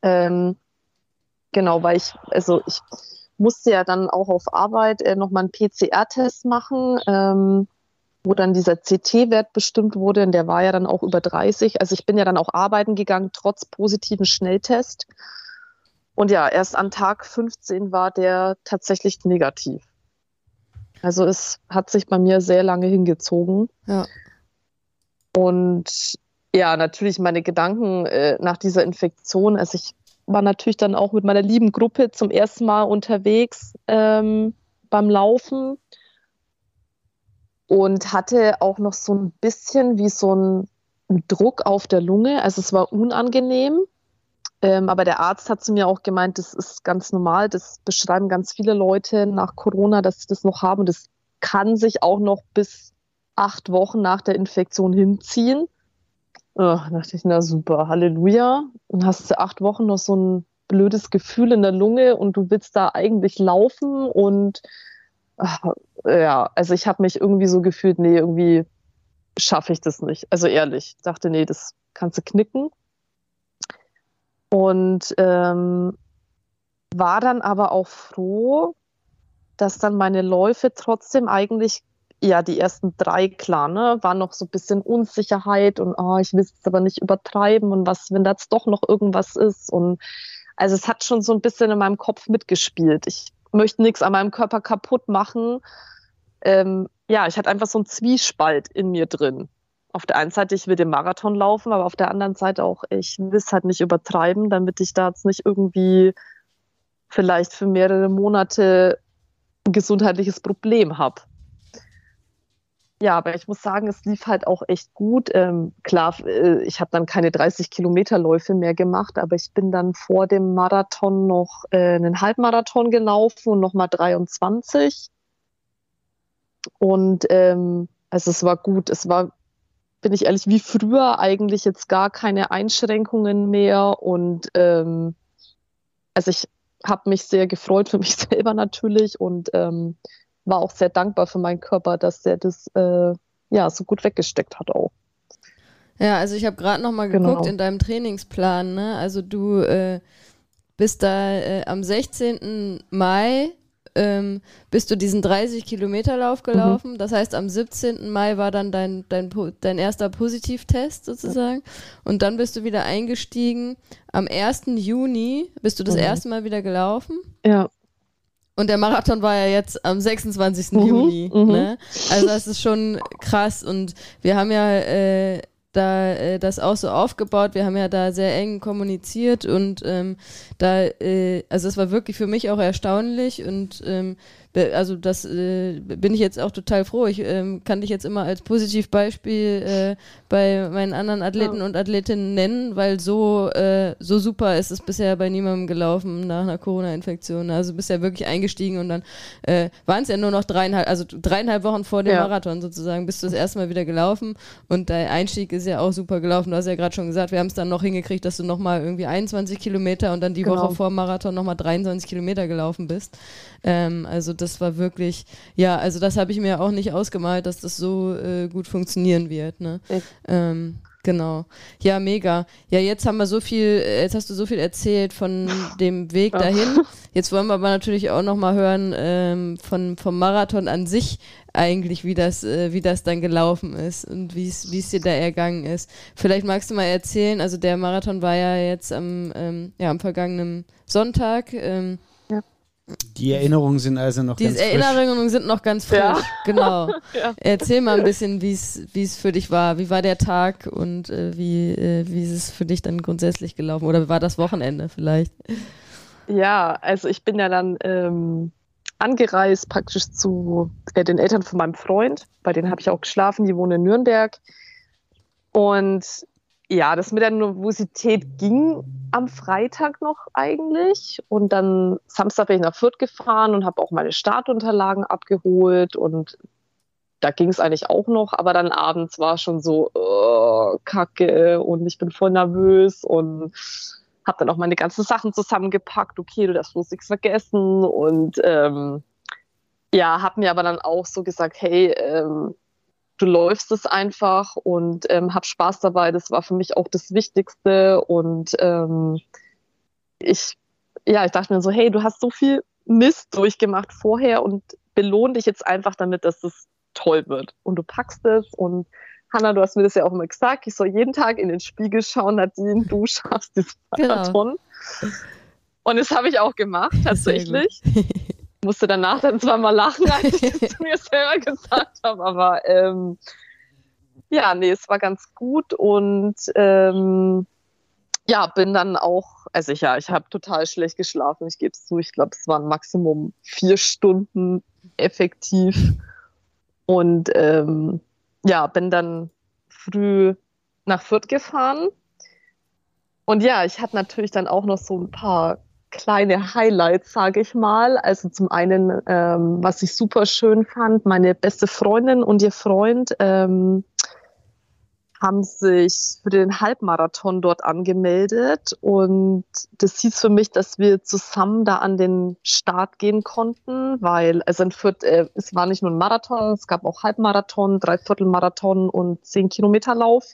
Ähm, genau, weil ich, also ich musste ja dann auch auf Arbeit äh, nochmal einen PCR-Test machen, ähm, wo dann dieser CT-Wert bestimmt wurde. Und der war ja dann auch über 30. Also ich bin ja dann auch arbeiten gegangen, trotz positiven Schnelltest. Und ja, erst an Tag 15 war der tatsächlich negativ. Also es hat sich bei mir sehr lange hingezogen. Ja. Und ja, natürlich meine Gedanken äh, nach dieser Infektion. Also ich war natürlich dann auch mit meiner lieben Gruppe zum ersten Mal unterwegs ähm, beim Laufen und hatte auch noch so ein bisschen wie so ein, Druck auf der Lunge. Also es war unangenehm. Ähm, aber der Arzt hat zu mir auch gemeint, das ist ganz normal. Das beschreiben ganz viele Leute nach Corona, dass sie das noch haben. Das kann sich auch noch bis acht Wochen nach der Infektion hinziehen. Oh, dachte ich, na super, Halleluja. Dann hast du acht Wochen noch so ein blödes Gefühl in der Lunge und du willst da eigentlich laufen und ach, ja, also ich habe mich irgendwie so gefühlt, nee, irgendwie schaffe ich das nicht. Also ehrlich, ich dachte, nee, das kannst du knicken. Und ähm, war dann aber auch froh, dass dann meine Läufe trotzdem eigentlich, ja, die ersten drei, klar, ne, war noch so ein bisschen Unsicherheit und oh, ich will es aber nicht übertreiben und was, wenn das doch noch irgendwas ist. Und also es hat schon so ein bisschen in meinem Kopf mitgespielt. Ich möchte nichts an meinem Körper kaputt machen. Ähm, ja, ich hatte einfach so einen Zwiespalt in mir drin. Auf der einen Seite, ich will den Marathon laufen, aber auf der anderen Seite auch, ich will es halt nicht übertreiben, damit ich da jetzt nicht irgendwie vielleicht für mehrere Monate ein gesundheitliches Problem habe. Ja, aber ich muss sagen, es lief halt auch echt gut. Ähm, klar, äh, ich habe dann keine 30 Kilometer Läufe mehr gemacht, aber ich bin dann vor dem Marathon noch äh, einen Halbmarathon gelaufen und nochmal 23. Und ähm, also es war gut. Es war, bin ich ehrlich, wie früher eigentlich jetzt gar keine Einschränkungen mehr. Und ähm, also ich habe mich sehr gefreut für mich selber natürlich und ähm, war auch sehr dankbar für meinen Körper, dass er das äh, ja so gut weggesteckt hat auch. Ja, also ich habe gerade noch mal geguckt genau. in deinem Trainingsplan. Ne? Also du äh, bist da äh, am 16. Mai ähm, bist du diesen 30-Kilometer-Lauf mhm. gelaufen. Mhm. Das heißt, am 17. Mai war dann dein, dein, dein erster Positivtest sozusagen. Und dann bist du wieder eingestiegen. Am 1. Juni bist du das mhm. erste Mal wieder gelaufen. Ja. Und der Marathon war ja jetzt am 26. Mhm, Juni. Mhm. Ne? Also das ist schon krass. Und wir haben ja äh, da äh, das auch so aufgebaut. Wir haben ja da sehr eng kommuniziert und ähm, da, äh, also es war wirklich für mich auch erstaunlich und ähm, also das äh, bin ich jetzt auch total froh. Ich ähm, kann dich jetzt immer als Positivbeispiel äh, bei meinen anderen Athleten ja. und Athletinnen nennen, weil so, äh, so super ist es bisher bei niemandem gelaufen nach einer Corona-Infektion. Also bist ja wirklich eingestiegen und dann äh, waren es ja nur noch dreieinhalb, also dreieinhalb Wochen vor dem ja. Marathon sozusagen, bist du das erste Mal wieder gelaufen und dein Einstieg ist ja auch super gelaufen. Du hast ja gerade schon gesagt, wir haben es dann noch hingekriegt, dass du nochmal irgendwie 21 Kilometer und dann die genau. Woche vor dem Marathon nochmal 23 Kilometer gelaufen bist. Ähm, also das war wirklich, ja, also das habe ich mir auch nicht ausgemalt, dass das so äh, gut funktionieren wird. Ne? Ähm, genau. Ja, mega. Ja, jetzt haben wir so viel, jetzt hast du so viel erzählt von dem Weg dahin. Jetzt wollen wir aber natürlich auch nochmal hören ähm, von, vom Marathon an sich eigentlich, wie das, äh, wie das dann gelaufen ist und wie es dir da ergangen ist. Vielleicht magst du mal erzählen, also der Marathon war ja jetzt am, ähm, ja, am vergangenen Sonntag. Ähm, die Erinnerungen sind also noch Die ganz frisch. Die Erinnerungen sind noch ganz frisch, ja. genau. ja. Erzähl mal ein bisschen, wie es für dich war. Wie war der Tag und äh, wie, äh, wie ist es für dich dann grundsätzlich gelaufen? Oder wie war das Wochenende vielleicht? Ja, also ich bin ja dann ähm, angereist praktisch zu äh, den Eltern von meinem Freund. Bei denen habe ich auch geschlafen. Die wohnen in Nürnberg. Und ja, das mit der Nervosität ging am Freitag noch eigentlich. Und dann Samstag bin ich nach Fürth gefahren und habe auch meine Startunterlagen abgeholt. Und da ging es eigentlich auch noch. Aber dann abends war schon so, oh, Kacke. Und ich bin voll nervös und habe dann auch meine ganzen Sachen zusammengepackt. Okay, du darfst bloß nichts vergessen. Und ähm, ja, habe mir aber dann auch so gesagt, hey, ähm, du läufst es einfach und ähm, hab Spaß dabei. Das war für mich auch das Wichtigste. Und ähm, ich, ja, ich dachte mir so, hey, du hast so viel Mist durchgemacht vorher und belohn dich jetzt einfach damit, dass es toll wird. Und du packst es und Hanna, du hast mir das ja auch immer gesagt, ich soll jeden Tag in den Spiegel schauen, Nadine, du schaffst diesen genau. Marathon. Genau. Und das habe ich auch gemacht, tatsächlich musste danach dann zwar mal lachen, als ich das zu mir selber gesagt habe, aber ähm, ja, nee, es war ganz gut und ähm, ja, bin dann auch, also ich, ja, ich habe total schlecht geschlafen, ich gebe es zu, ich glaube, es waren Maximum vier Stunden effektiv und ähm, ja, bin dann früh nach Fürth gefahren. Und ja, ich hatte natürlich dann auch noch so ein paar kleine Highlights, sage ich mal. Also zum einen, ähm, was ich super schön fand, meine beste Freundin und ihr Freund ähm, haben sich für den Halbmarathon dort angemeldet und das hieß für mich, dass wir zusammen da an den Start gehen konnten, weil also in Fürth, äh, es war nicht nur ein Marathon, es gab auch Halbmarathon, Dreiviertelmarathon und zehn Kilometer Lauf.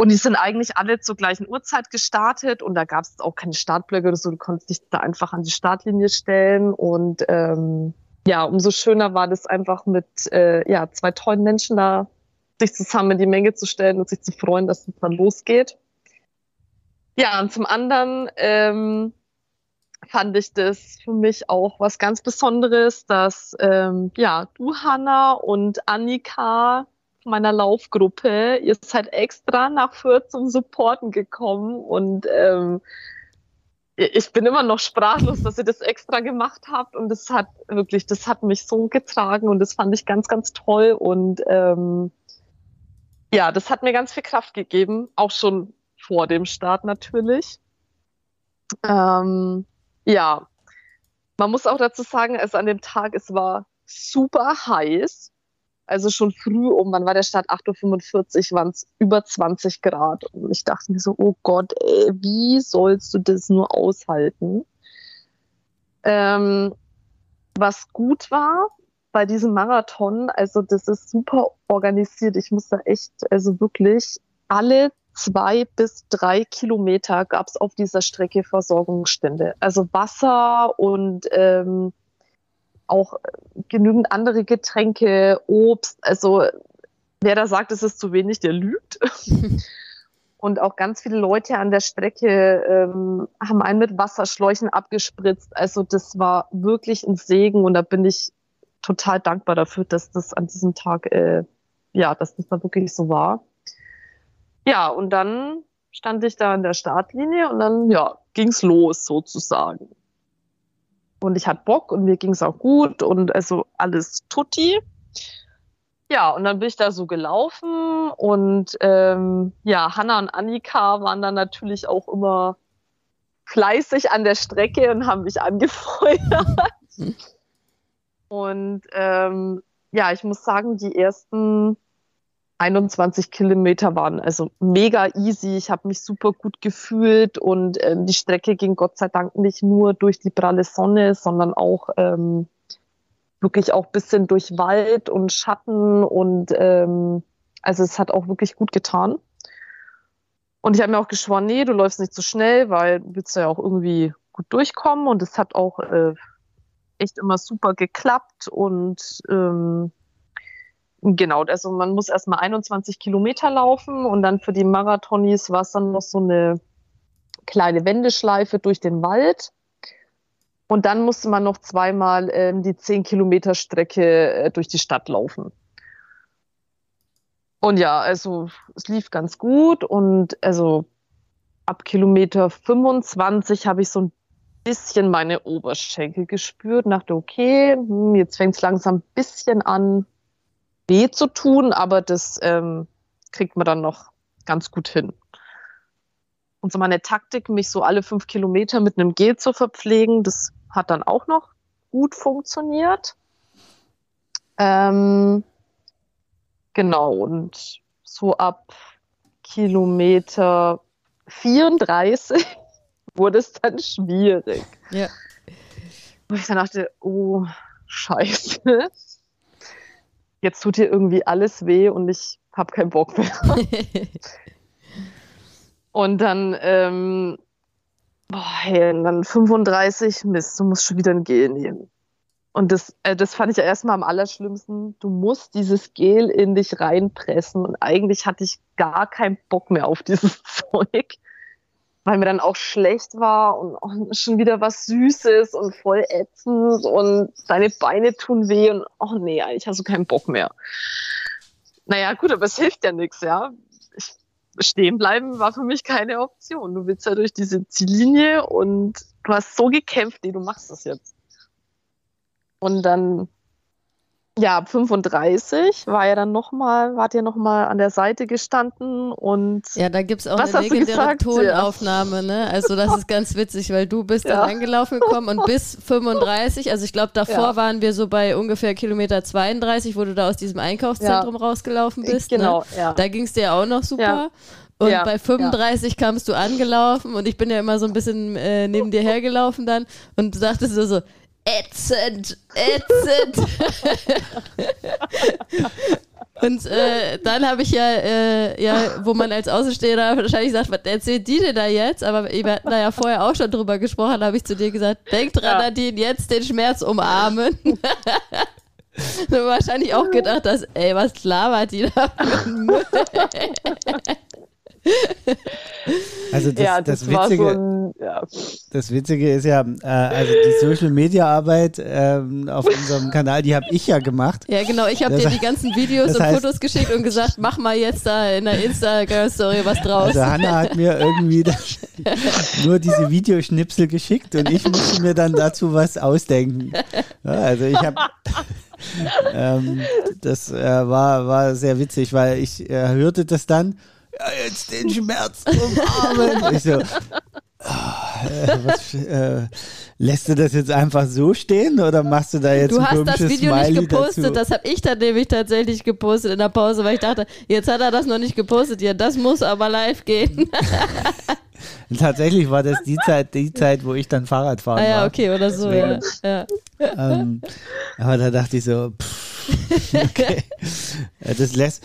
Und die sind eigentlich alle zur gleichen Uhrzeit gestartet und da gab es auch keine Startblöcke oder so. Du konntest dich da einfach an die Startlinie stellen. Und ähm, ja, umso schöner war das einfach mit äh, ja, zwei tollen Menschen da sich zusammen in die Menge zu stellen und sich zu freuen, dass es dann losgeht. Ja, und zum anderen ähm, fand ich das für mich auch was ganz Besonderes, dass ähm, ja, du, Hanna und Annika meiner Laufgruppe. Ihr seid extra nach Fürth zum Supporten gekommen und ähm, ich bin immer noch sprachlos, dass ihr das extra gemacht habt und das hat wirklich, das hat mich so getragen und das fand ich ganz, ganz toll und ähm, ja, das hat mir ganz viel Kraft gegeben, auch schon vor dem Start natürlich. Ähm, ja, man muss auch dazu sagen, also an dem Tag, es war super heiß also schon früh um, wann war der Start? 8.45 Uhr waren es über 20 Grad. Und ich dachte mir so, oh Gott, ey, wie sollst du das nur aushalten? Ähm, was gut war bei diesem Marathon, also das ist super organisiert. Ich muss da echt, also wirklich alle zwei bis drei Kilometer gab es auf dieser Strecke Versorgungsstände. Also Wasser und ähm, auch genügend andere Getränke, Obst. Also wer da sagt, es ist zu wenig, der lügt. Und auch ganz viele Leute an der Strecke ähm, haben einen mit Wasserschläuchen abgespritzt. Also das war wirklich ein Segen und da bin ich total dankbar dafür, dass das an diesem Tag, äh, ja, dass das da wirklich so war. Ja, und dann stand ich da an der Startlinie und dann, ja, ging's los sozusagen. Und ich hatte Bock und mir ging es auch gut und also alles tutti. Ja, und dann bin ich da so gelaufen und ähm, ja, Hanna und Annika waren dann natürlich auch immer fleißig an der Strecke und haben mich angefeuert. und ähm, ja, ich muss sagen, die ersten 21 Kilometer waren also mega easy. Ich habe mich super gut gefühlt und ähm, die Strecke ging Gott sei Dank nicht nur durch die pralle Sonne, sondern auch ähm, wirklich auch bisschen durch Wald und Schatten und ähm, also es hat auch wirklich gut getan. Und ich habe mir auch geschworen, nee, du läufst nicht so schnell, weil du willst ja auch irgendwie gut durchkommen und es hat auch äh, echt immer super geklappt und ähm, Genau, also man muss erstmal 21 Kilometer laufen und dann für die Marathonis war es dann noch so eine kleine Wendeschleife durch den Wald. Und dann musste man noch zweimal ähm, die 10 Kilometer Strecke äh, durch die Stadt laufen. Und ja, also es lief ganz gut und also ab Kilometer 25 habe ich so ein bisschen meine Oberschenkel gespürt, dachte, okay, hm, jetzt fängt es langsam ein bisschen an, weh zu tun, aber das ähm, kriegt man dann noch ganz gut hin. Und so meine Taktik, mich so alle fünf Kilometer mit einem Gel zu verpflegen, das hat dann auch noch gut funktioniert. Ähm, genau, und so ab Kilometer 34 wurde es dann schwierig. Ja. Wo ich dann dachte, oh, scheiße jetzt tut hier irgendwie alles weh und ich habe keinen Bock mehr. und dann, ähm, boah, hey, dann 35, Mist, du musst schon wieder ein Gel nehmen. Und das, äh, das fand ich ja erstmal am allerschlimmsten. Du musst dieses Gel in dich reinpressen. Und eigentlich hatte ich gar keinen Bock mehr auf dieses Zeug weil mir dann auch schlecht war und oh, schon wieder was Süßes und voll ätzend und deine Beine tun weh und oh nee, eigentlich hast du keinen Bock mehr. Naja, gut, aber es hilft ja nichts, ja. Ich, stehen bleiben war für mich keine Option. Du willst ja durch diese Ziellinie und du hast so gekämpft, nee, du machst das jetzt. Und dann ja, ab 35 war ja dann nochmal, wart ihr nochmal an der Seite gestanden und. Ja, da gibt es auch eine legendäre Tonaufnahme, ja. ne? Also das ist ganz witzig, weil du bist ja. dann angelaufen gekommen und bis 35, also ich glaube davor ja. waren wir so bei ungefähr Kilometer 32, wo du da aus diesem Einkaufszentrum rausgelaufen bist. Ne? Genau, ne? ja. Da ging es dir auch noch super. Und ja, bei 35 ja. kamst du angelaufen und ich bin ja immer so ein bisschen äh, neben dir hergelaufen dann und sagtest so, so ätzend, ätzend. Und äh, dann habe ich ja, äh, ja, wo man als Außenstehender wahrscheinlich sagt, was erzählt die denn da jetzt? Aber wir hatten da ja vorher auch schon drüber gesprochen, habe ich zu dir gesagt, denk dran, Ja. Nadine, jetzt den Schmerz umarmen. Wahrscheinlich auch gedacht, dass, ey, was labert die da? Also das, ja, das, das, Witzige, so ein, ja. das Witzige ist ja, äh, also die Social Media Arbeit ähm, auf unserem Kanal, die habe ich ja gemacht. Ja, genau, ich habe dir die ganzen Videos und heißt- Fotos geschickt und gesagt, mach mal jetzt da in der Instagram-Story was draus. Also Hanna hat mir irgendwie nur diese Videoschnipsel geschickt und ich musste mir dann dazu was ausdenken. Ja, also ich habe ähm, das äh, war, war sehr witzig, weil ich äh, hörte das dann, jetzt den Schmerz umarmen. Ich so, äh, was, äh, lässt du das jetzt einfach so stehen oder machst du da jetzt Du ein hast das Video Smiley nicht gepostet, dazu? das habe ich dann nämlich tatsächlich gepostet in der Pause, weil ich dachte, jetzt hat er das noch nicht gepostet, ja, das muss aber live gehen. Tatsächlich war das die Zeit, die Zeit, wo ich dann Fahrrad fahren ah ja, war. okay, oder so, ja. Deswegen. ja. ähm, aber da dachte ich so, pff, okay. Das lässt.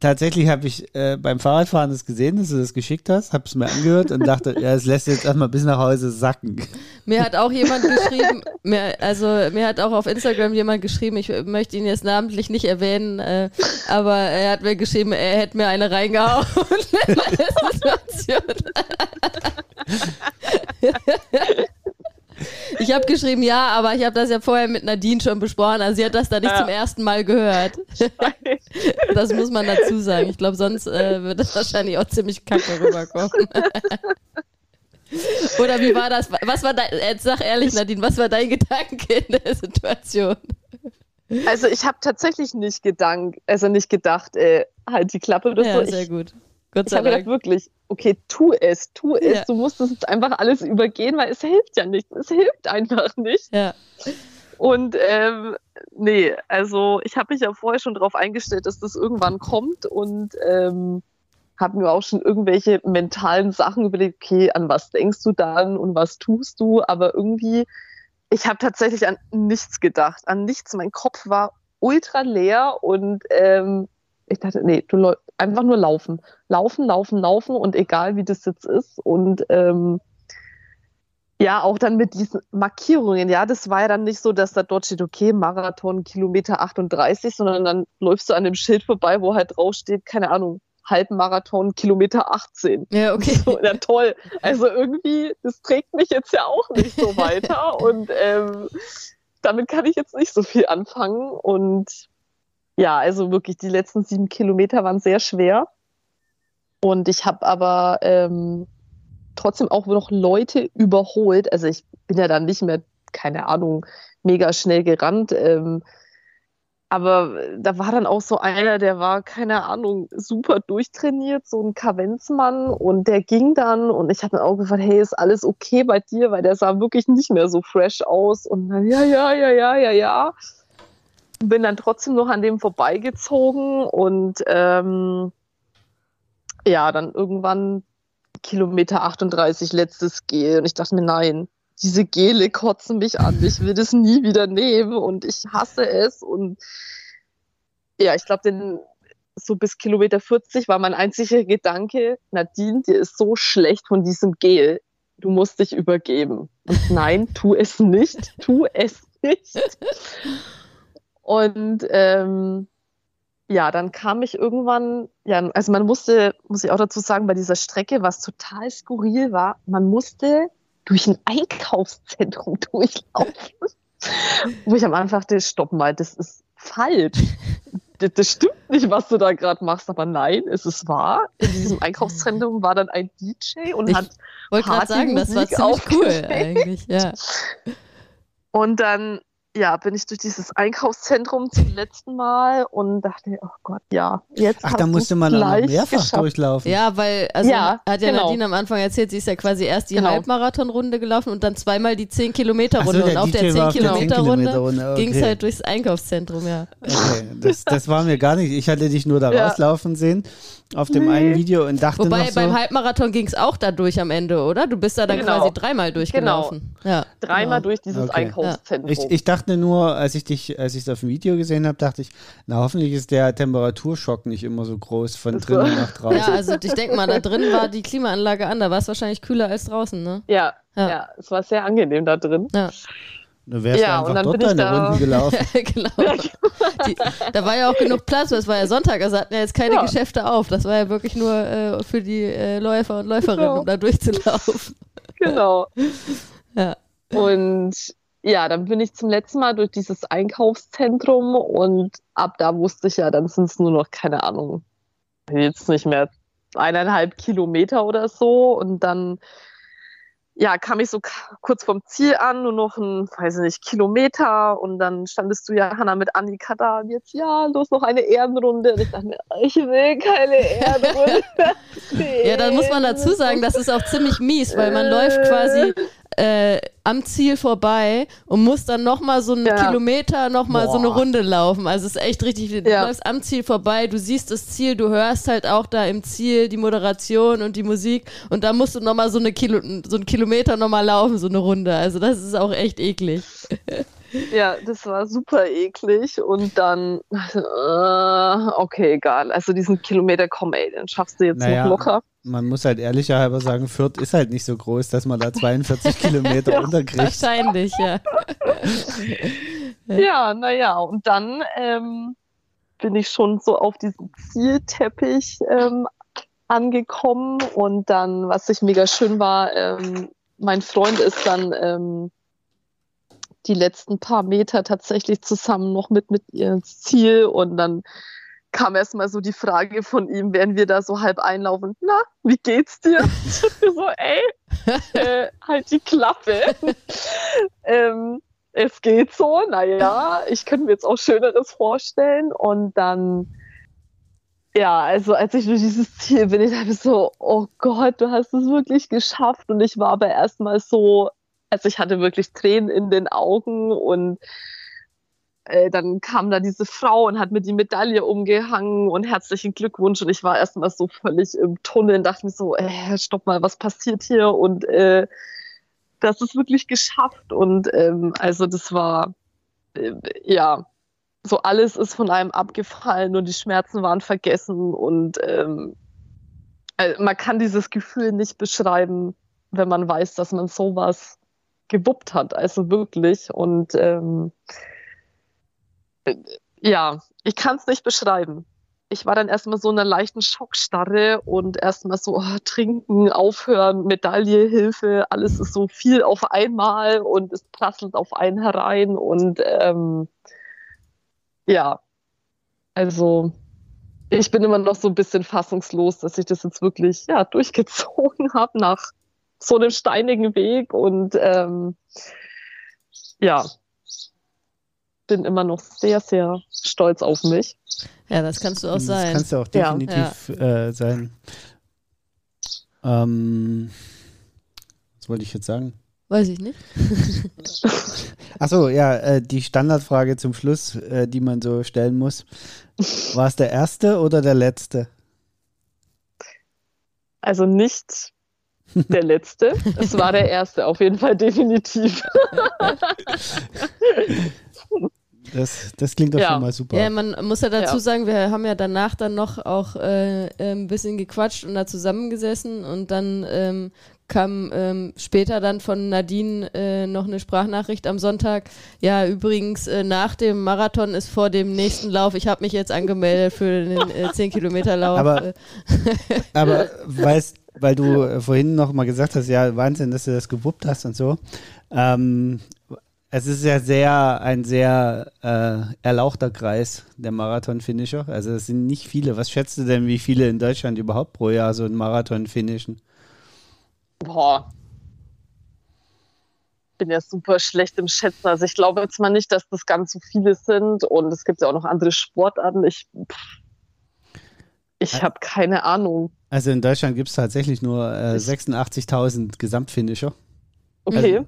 Tatsächlich habe ich äh, beim Fahrradfahren das gesehen, dass du das geschickt hast, habe es mir angehört und dachte, ja, es lässt jetzt erstmal bis nach Hause sacken. Mir hat auch jemand geschrieben, mir, also mir hat auch auf Instagram jemand geschrieben, ich möchte ihn jetzt namentlich nicht erwähnen, äh, aber er hat mir geschrieben, er hätte mir eine reingehauen. Ich habe geschrieben, ja, aber ich habe das ja vorher mit Nadine schon besprochen. Also sie hat das da nicht Ja. zum ersten Mal gehört. Das muss man dazu sagen. Ich glaube, sonst äh, wird das wahrscheinlich auch ziemlich kacke rüberkommen. Oder wie war das? Was war dein, jetzt sag ehrlich, Nadine, was war dein Gedanke in der Situation? Also ich habe tatsächlich nicht gedankt, also nicht gedacht, äh, halt die Klappe oder Ja, so. sehr Ich, gut. Gott ich sei habe gedacht, Dank. wirklich, okay, tu es, tu es. Ja. Du musst es jetzt einfach alles übergehen, weil es hilft ja nicht. Es hilft einfach nicht. Ja. Und ähm, nee, also ich habe mich ja vorher schon darauf eingestellt, dass das irgendwann kommt und ähm, habe mir auch schon irgendwelche mentalen Sachen überlegt, okay, an was denkst du dann und was tust du, aber irgendwie, ich habe tatsächlich an nichts gedacht, an nichts. Mein Kopf war ultra leer und ähm, ich dachte, nee, du einfach nur laufen, laufen, laufen, laufen und egal wie das jetzt ist und ähm, ja, auch dann mit diesen Markierungen, ja, das war ja dann nicht so, dass da dort steht, okay, Marathon, Kilometer 38, sondern dann läufst du an dem Schild vorbei, wo halt drauf steht, keine Ahnung, Halbmarathon, Kilometer 18. Ja, okay. So, ja, toll. Also irgendwie, das trägt mich jetzt ja auch nicht so weiter und ähm, damit kann ich jetzt nicht so viel anfangen und ja, also wirklich, die letzten sieben Kilometer waren sehr schwer und ich habe aber ähm, trotzdem auch noch Leute überholt. Also ich bin ja dann nicht mehr, keine Ahnung, mega schnell gerannt. Ähm, aber da war dann auch so einer, der war, keine Ahnung, super durchtrainiert, so ein Kavenzmann und der ging dann und ich habe dann auch gefragt, hey, ist alles okay bei dir? Weil der sah wirklich nicht mehr so fresh aus und dann, ja, ja, ja, ja, ja, ja. Bin dann trotzdem noch an dem vorbeigezogen und ähm, ja, dann irgendwann Kilometer 38 letztes Gel und ich dachte mir, nein, diese Gele kotzen mich an, ich will das nie wieder nehmen und ich hasse es und ja, ich glaube, so bis Kilometer 40 war mein einziger Gedanke, Nadine, dir ist so schlecht von diesem Gel, du musst dich übergeben. Und nein, tu es nicht, tu es nicht. Und ähm, ja, dann kam ich irgendwann, ja, also man musste, muss ich auch dazu sagen, bei dieser Strecke, was total skurril war, man musste durch ein Einkaufszentrum durchlaufen. Wo ich am Anfang dachte, stopp mal, das ist falsch. Das, das stimmt nicht, was du da gerade machst, aber nein, es ist wahr. In diesem Einkaufszentrum war dann ein DJ und Ich hat wollte gerade sagen, das war ziemlich cool eigentlich, ja. Und dann, ja, bin ich durch dieses Einkaufszentrum zum letzten Mal und dachte, oh Gott, ja, jetzt Ach, da musste man auch noch gleich mehrfach geschafft. durchlaufen. Ja, weil, also Ja, hat ja genau. Nadine am Anfang erzählt, sie ist ja quasi erst die Genau. Halbmarathonrunde gelaufen und dann zweimal die 10-Kilometer-Runde. Ach so, und auf der DJ war auf der 10-Kilometer-Runde 10-Kilometer-Runde, ging es okay. halt durchs Einkaufszentrum, ja. Okay, das, das war mir gar nicht. Ich hatte dich nur da Ja. rauslaufen sehen auf dem einen Video und dachte Wobei noch so, beim Halbmarathon ging es auch da durch am Ende, oder? Du bist da dann Genau. quasi dreimal durchgelaufen. Ja. Dreimal Ja. durch dieses Okay. Einkaufszentrum. ich, ich dachte dachte nur, als ich dich, als ich es auf dem Video gesehen habe, dachte ich, na hoffentlich ist der Temperaturschock nicht immer so groß von drinnen nach draußen. Ja, also ich denke mal, da drin war die Klimaanlage an, da war es wahrscheinlich kühler als draußen, ne? Ja, Ja. ja, es war sehr angenehm da drin. Ja, Du wärst Ja, einfach und dann dort bin ich deine da- Runden gelaufen. genau. Die, da war ja auch genug Platz, weil es war ja Sonntag, also hatten ja jetzt keine Ja. Geschäfte auf. Das war ja wirklich nur äh, für die äh, Läufer und Läuferinnen, Genau. um da durchzulaufen. Genau. Ja. Und ja, dann bin ich zum letzten Mal durch dieses Einkaufszentrum und ab da wusste ich ja, dann sind es nur noch, keine Ahnung, jetzt nicht mehr eineinhalb Kilometer oder so. Und dann, ja, kam ich so kurz vom Ziel an, nur noch ein, weiß ich nicht, Kilometer. Und dann standest du ja, Hanna, mit Annika da und jetzt, ja, los noch eine Ehrenrunde. Und ich dachte mir, ich will keine Ehrenrunde. Ja, dann muss man dazu sagen, das ist auch ziemlich mies, weil man läuft quasi äh, am Ziel vorbei und muss dann nochmal so einen Ja. Kilometer nochmal so eine. Runde laufen. Also es ist echt richtig, du Ja. läufst am Ziel vorbei, du siehst das Ziel, du hörst halt auch da im Ziel die Moderation und die Musik und dann musst du nochmal so, eine Kilo, so einen Kilometer nochmal laufen, so eine Runde. Also das ist auch echt eklig. Ja, das war super eklig und dann, äh, okay, egal. Also diesen Kilometer, komm, ey, den schaffst du jetzt Naja. noch locker. Man muss halt ehrlicherhalber sagen, Fürth ist halt nicht so groß, dass man da 42 Kilometer Ja. unterkriegt. Wahrscheinlich, ja. Ja, naja, und dann ähm, bin ich schon so auf diesem Zielteppich ähm, angekommen und dann, was ich mega schön war, ähm, mein Freund ist dann ähm, die letzten paar Meter tatsächlich zusammen noch mit mit ihr ins Ziel und dann kam erstmal so die Frage von ihm, während wir da so halb einlaufen, na, wie geht's dir? So, ey, äh, halt die Klappe. ähm, es geht so, naja, ich könnte mir jetzt auch Schöneres vorstellen. Und dann, ja, also als ich durch dieses Ziel bin, ich dachte so, oh Gott, du hast es wirklich geschafft. Und ich war aber erstmal so, also ich hatte wirklich Tränen in den Augen und äh, dann kam da diese Frau und hat mir die Medaille umgehangen und herzlichen Glückwunsch. Und ich war erstmal so völlig im Tunnel und dachte mir so, äh, stopp mal, was passiert hier? Und äh, das ist wirklich geschafft. Und ähm, also das war, äh, ja, so alles ist von einem abgefallen und die Schmerzen waren vergessen. Und ähm, äh, man kann dieses Gefühl nicht beschreiben, wenn man weiß, dass man sowas gewuppt hat. Also wirklich. Und ähm, äh, ja, ich kann es nicht beschreiben. Ich war dann erstmal so in einer leichten Schockstarre und erstmal so oh, trinken, aufhören, Medaille, Hilfe, alles ist so viel auf einmal und es prasselt auf einen herein und ähm, ja, also ich bin immer noch so ein bisschen fassungslos, dass ich das jetzt wirklich ja durchgezogen habe nach so einem steinigen Weg und ähm, ja, bin immer noch sehr, sehr stolz auf mich. Ja, das kannst du auch Das sein. kannst du auch Ja. definitiv Äh, sein. Ähm, was wollte ich jetzt sagen? Weiß ich nicht. Achso, ja, äh, die Standardfrage zum Schluss, äh, die man so stellen muss. War es der erste oder der letzte? Also nicht der letzte, es war der erste, auf jeden Fall definitiv. Das, das klingt doch Ja. schon mal super. Ja, man muss ja dazu Ja. sagen, wir haben ja danach dann noch auch äh, ein bisschen gequatscht und da zusammengesessen und dann ähm, kam ähm, später dann von Nadine äh, noch eine Sprachnachricht am Sonntag. Ja, übrigens, äh, nach dem Marathon ist vor dem nächsten Lauf, ich habe mich jetzt angemeldet für den äh, 10-Kilometer-Lauf. Aber- äh, Aber weißt, weil du äh, vorhin noch mal gesagt hast, ja, Wahnsinn, dass du das gewuppt hast und so. Ähm, es ist ja sehr, ein sehr äh, erlauchter Kreis, der Marathon-Finisher. Also es sind nicht viele. Was schätzt du denn, wie viele in Deutschland überhaupt pro Jahr so einen Marathon finishen? Boah. Bin ja super schlecht im Schätzen. Also ich glaube jetzt mal nicht, dass das ganz so viele sind. Und es gibt ja auch noch andere Sportarten. Ich, pff, ich habe keine Ahnung. Also in Deutschland gibt es tatsächlich nur äh, 86.000 Gesamtfinisher Okay.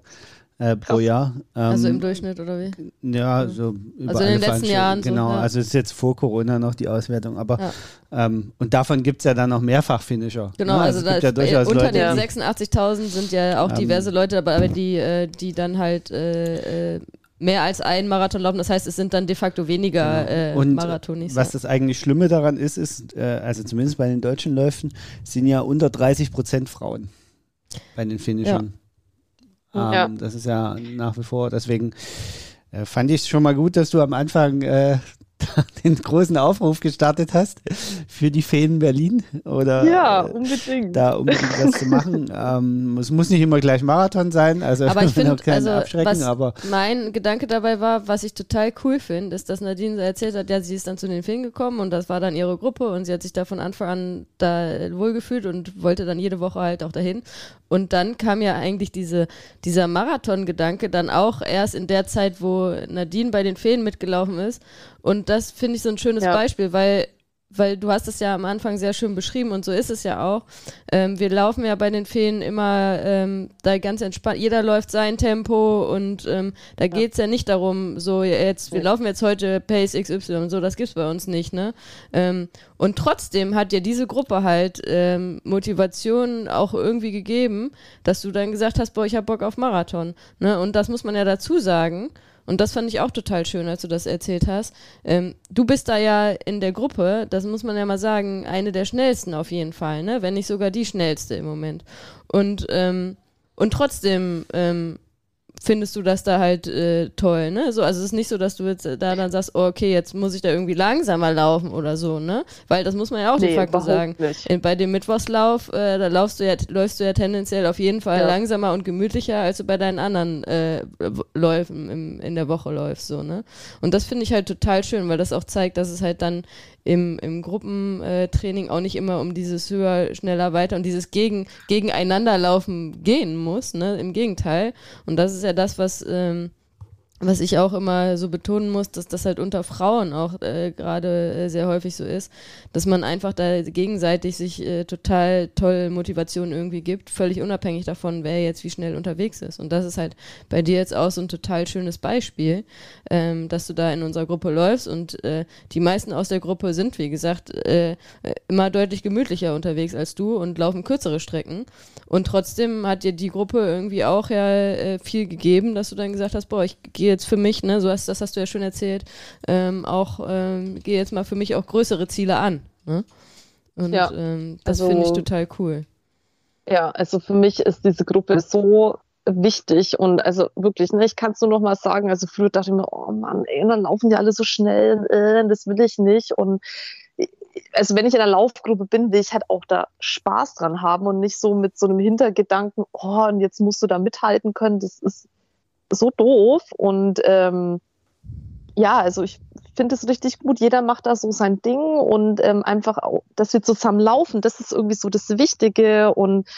Äh, pro. Jahr. Ähm, also im Durchschnitt oder wie? Ja, so über Also in den letzten. Jahren so, Genau, ja. also es ist jetzt vor Corona noch die Auswertung, aber Ja. ähm, und davon gibt es ja dann noch Mehrfach-Finisher. Genau, ne? also, es da, ja durchaus unter Leute, den die, 86.000 sind ja auch Ähm, diverse Leute dabei, aber die, äh, die dann halt äh, äh, mehr als einen Marathon laufen. Das heißt, es sind dann de facto weniger Genau. äh, Und Marathonis. was das eigentlich Schlimme daran ist, ist, äh, also zumindest bei den deutschen Läufen, sind ja unter 30 Prozent Frauen bei den Finishern. Ähm, Ja. Das ist ja nach wie vor, deswegen äh, fand ich es schon mal gut, dass du am Anfang äh, den großen Aufruf gestartet hast für die Feen Berlin oder Ja, äh, unbedingt. da unbedingt was zu machen. ähm, es muss nicht immer gleich Marathon sein, also aber ich finde, also abschrecken, was aber mein Gedanke dabei war, was ich total cool finde, ist, dass Nadine so erzählt hat, ja, sie ist dann zu den Filmen gekommen und das war dann ihre Gruppe und sie hat sich da von Anfang an da wohlgefühlt und wollte dann jede Woche halt auch dahin. Und dann kam ja eigentlich diese, dieser Marathon-Gedanke dann auch erst in der Zeit, wo Nadine bei den Feen mitgelaufen ist. Und das finde ich so ein schönes Ja. Beispiel, weil weil du hast es ja am Anfang sehr schön beschrieben und so ist es ja auch. Ähm, wir laufen ja bei den Feen immer ähm, da ganz entspannt. Jeder läuft sein Tempo und ähm, da geht's ja nicht darum, so jetzt, wir Nee. laufen jetzt heute Pace XY und so, das gibt's bei uns nicht, ne? Ähm, und trotzdem hat dir diese Gruppe halt ähm, Motivation auch irgendwie gegeben, dass du dann gesagt hast, boah, ich hab Bock auf Marathon. Ne? Und das muss man ja dazu sagen. Und das fand ich auch total schön, als du das erzählt hast. Ähm, du bist da ja in der Gruppe, das muss man ja mal sagen, eine der schnellsten auf jeden Fall, ne? Wenn nicht sogar die schnellste im Moment. Und, ähm, und trotzdem ähm, findest du das da halt äh, toll, ne? So, also es ist nicht so, dass du jetzt äh, da dann sagst, oh, okay, jetzt muss ich da irgendwie langsamer laufen oder so, ne? Weil das muss man ja auch de nee, facto überhaupt sagen. In, bei dem Mittwochslauf, äh, da laufst du ja, läufst du ja tendenziell auf jeden Fall Ja. langsamer und gemütlicher, als du bei deinen anderen äh, Läufen im, in der Woche läufst, so, ne? Und das finde ich halt total schön, weil das auch zeigt, dass es halt dann im, im Gruppentraining auch nicht immer um dieses höher, schneller, weiter und dieses gegen, Gegeneinanderlaufen gehen muss, ne? Im Gegenteil. Und das ist ja das, was, ähm, was ich auch immer so betonen muss, dass das halt unter Frauen auch äh, gerade äh, sehr häufig so ist, dass man einfach da gegenseitig sich äh, total toll Motivation irgendwie gibt, völlig unabhängig davon, wer jetzt wie schnell unterwegs ist. Und das ist halt bei dir jetzt auch so ein total schönes Beispiel, ähm, dass du da in unserer Gruppe läufst und äh, die meisten aus der Gruppe sind, wie gesagt, äh, immer deutlich gemütlicher unterwegs als du und laufen kürzere Strecken. Und trotzdem hat dir die Gruppe irgendwie auch ja äh, viel gegeben, dass du dann gesagt hast, boah, ich gehe jetzt für mich, ne, so hast, das hast du ja schon erzählt, ähm, auch ähm, gehe jetzt mal für mich auch größere Ziele an. Ne? Und Ja, ähm, das also- finde ich total cool. Ja, also für mich ist diese Gruppe so wichtig und also wirklich, ne, ich kann es nur noch mal sagen, also früher dachte ich mir, oh Mann, ey, dann laufen die alle so schnell, äh, das will ich nicht und also wenn ich in einer Laufgruppe bin, will ich halt auch da Spaß dran haben und nicht so mit so einem Hintergedanken, oh, und jetzt musst du da mithalten können, das ist so doof und ähm, ja, also ich finde es richtig gut. Jeder macht da so sein Ding und ähm, einfach, auch, dass wir zusammen laufen, das ist irgendwie so das Wichtige und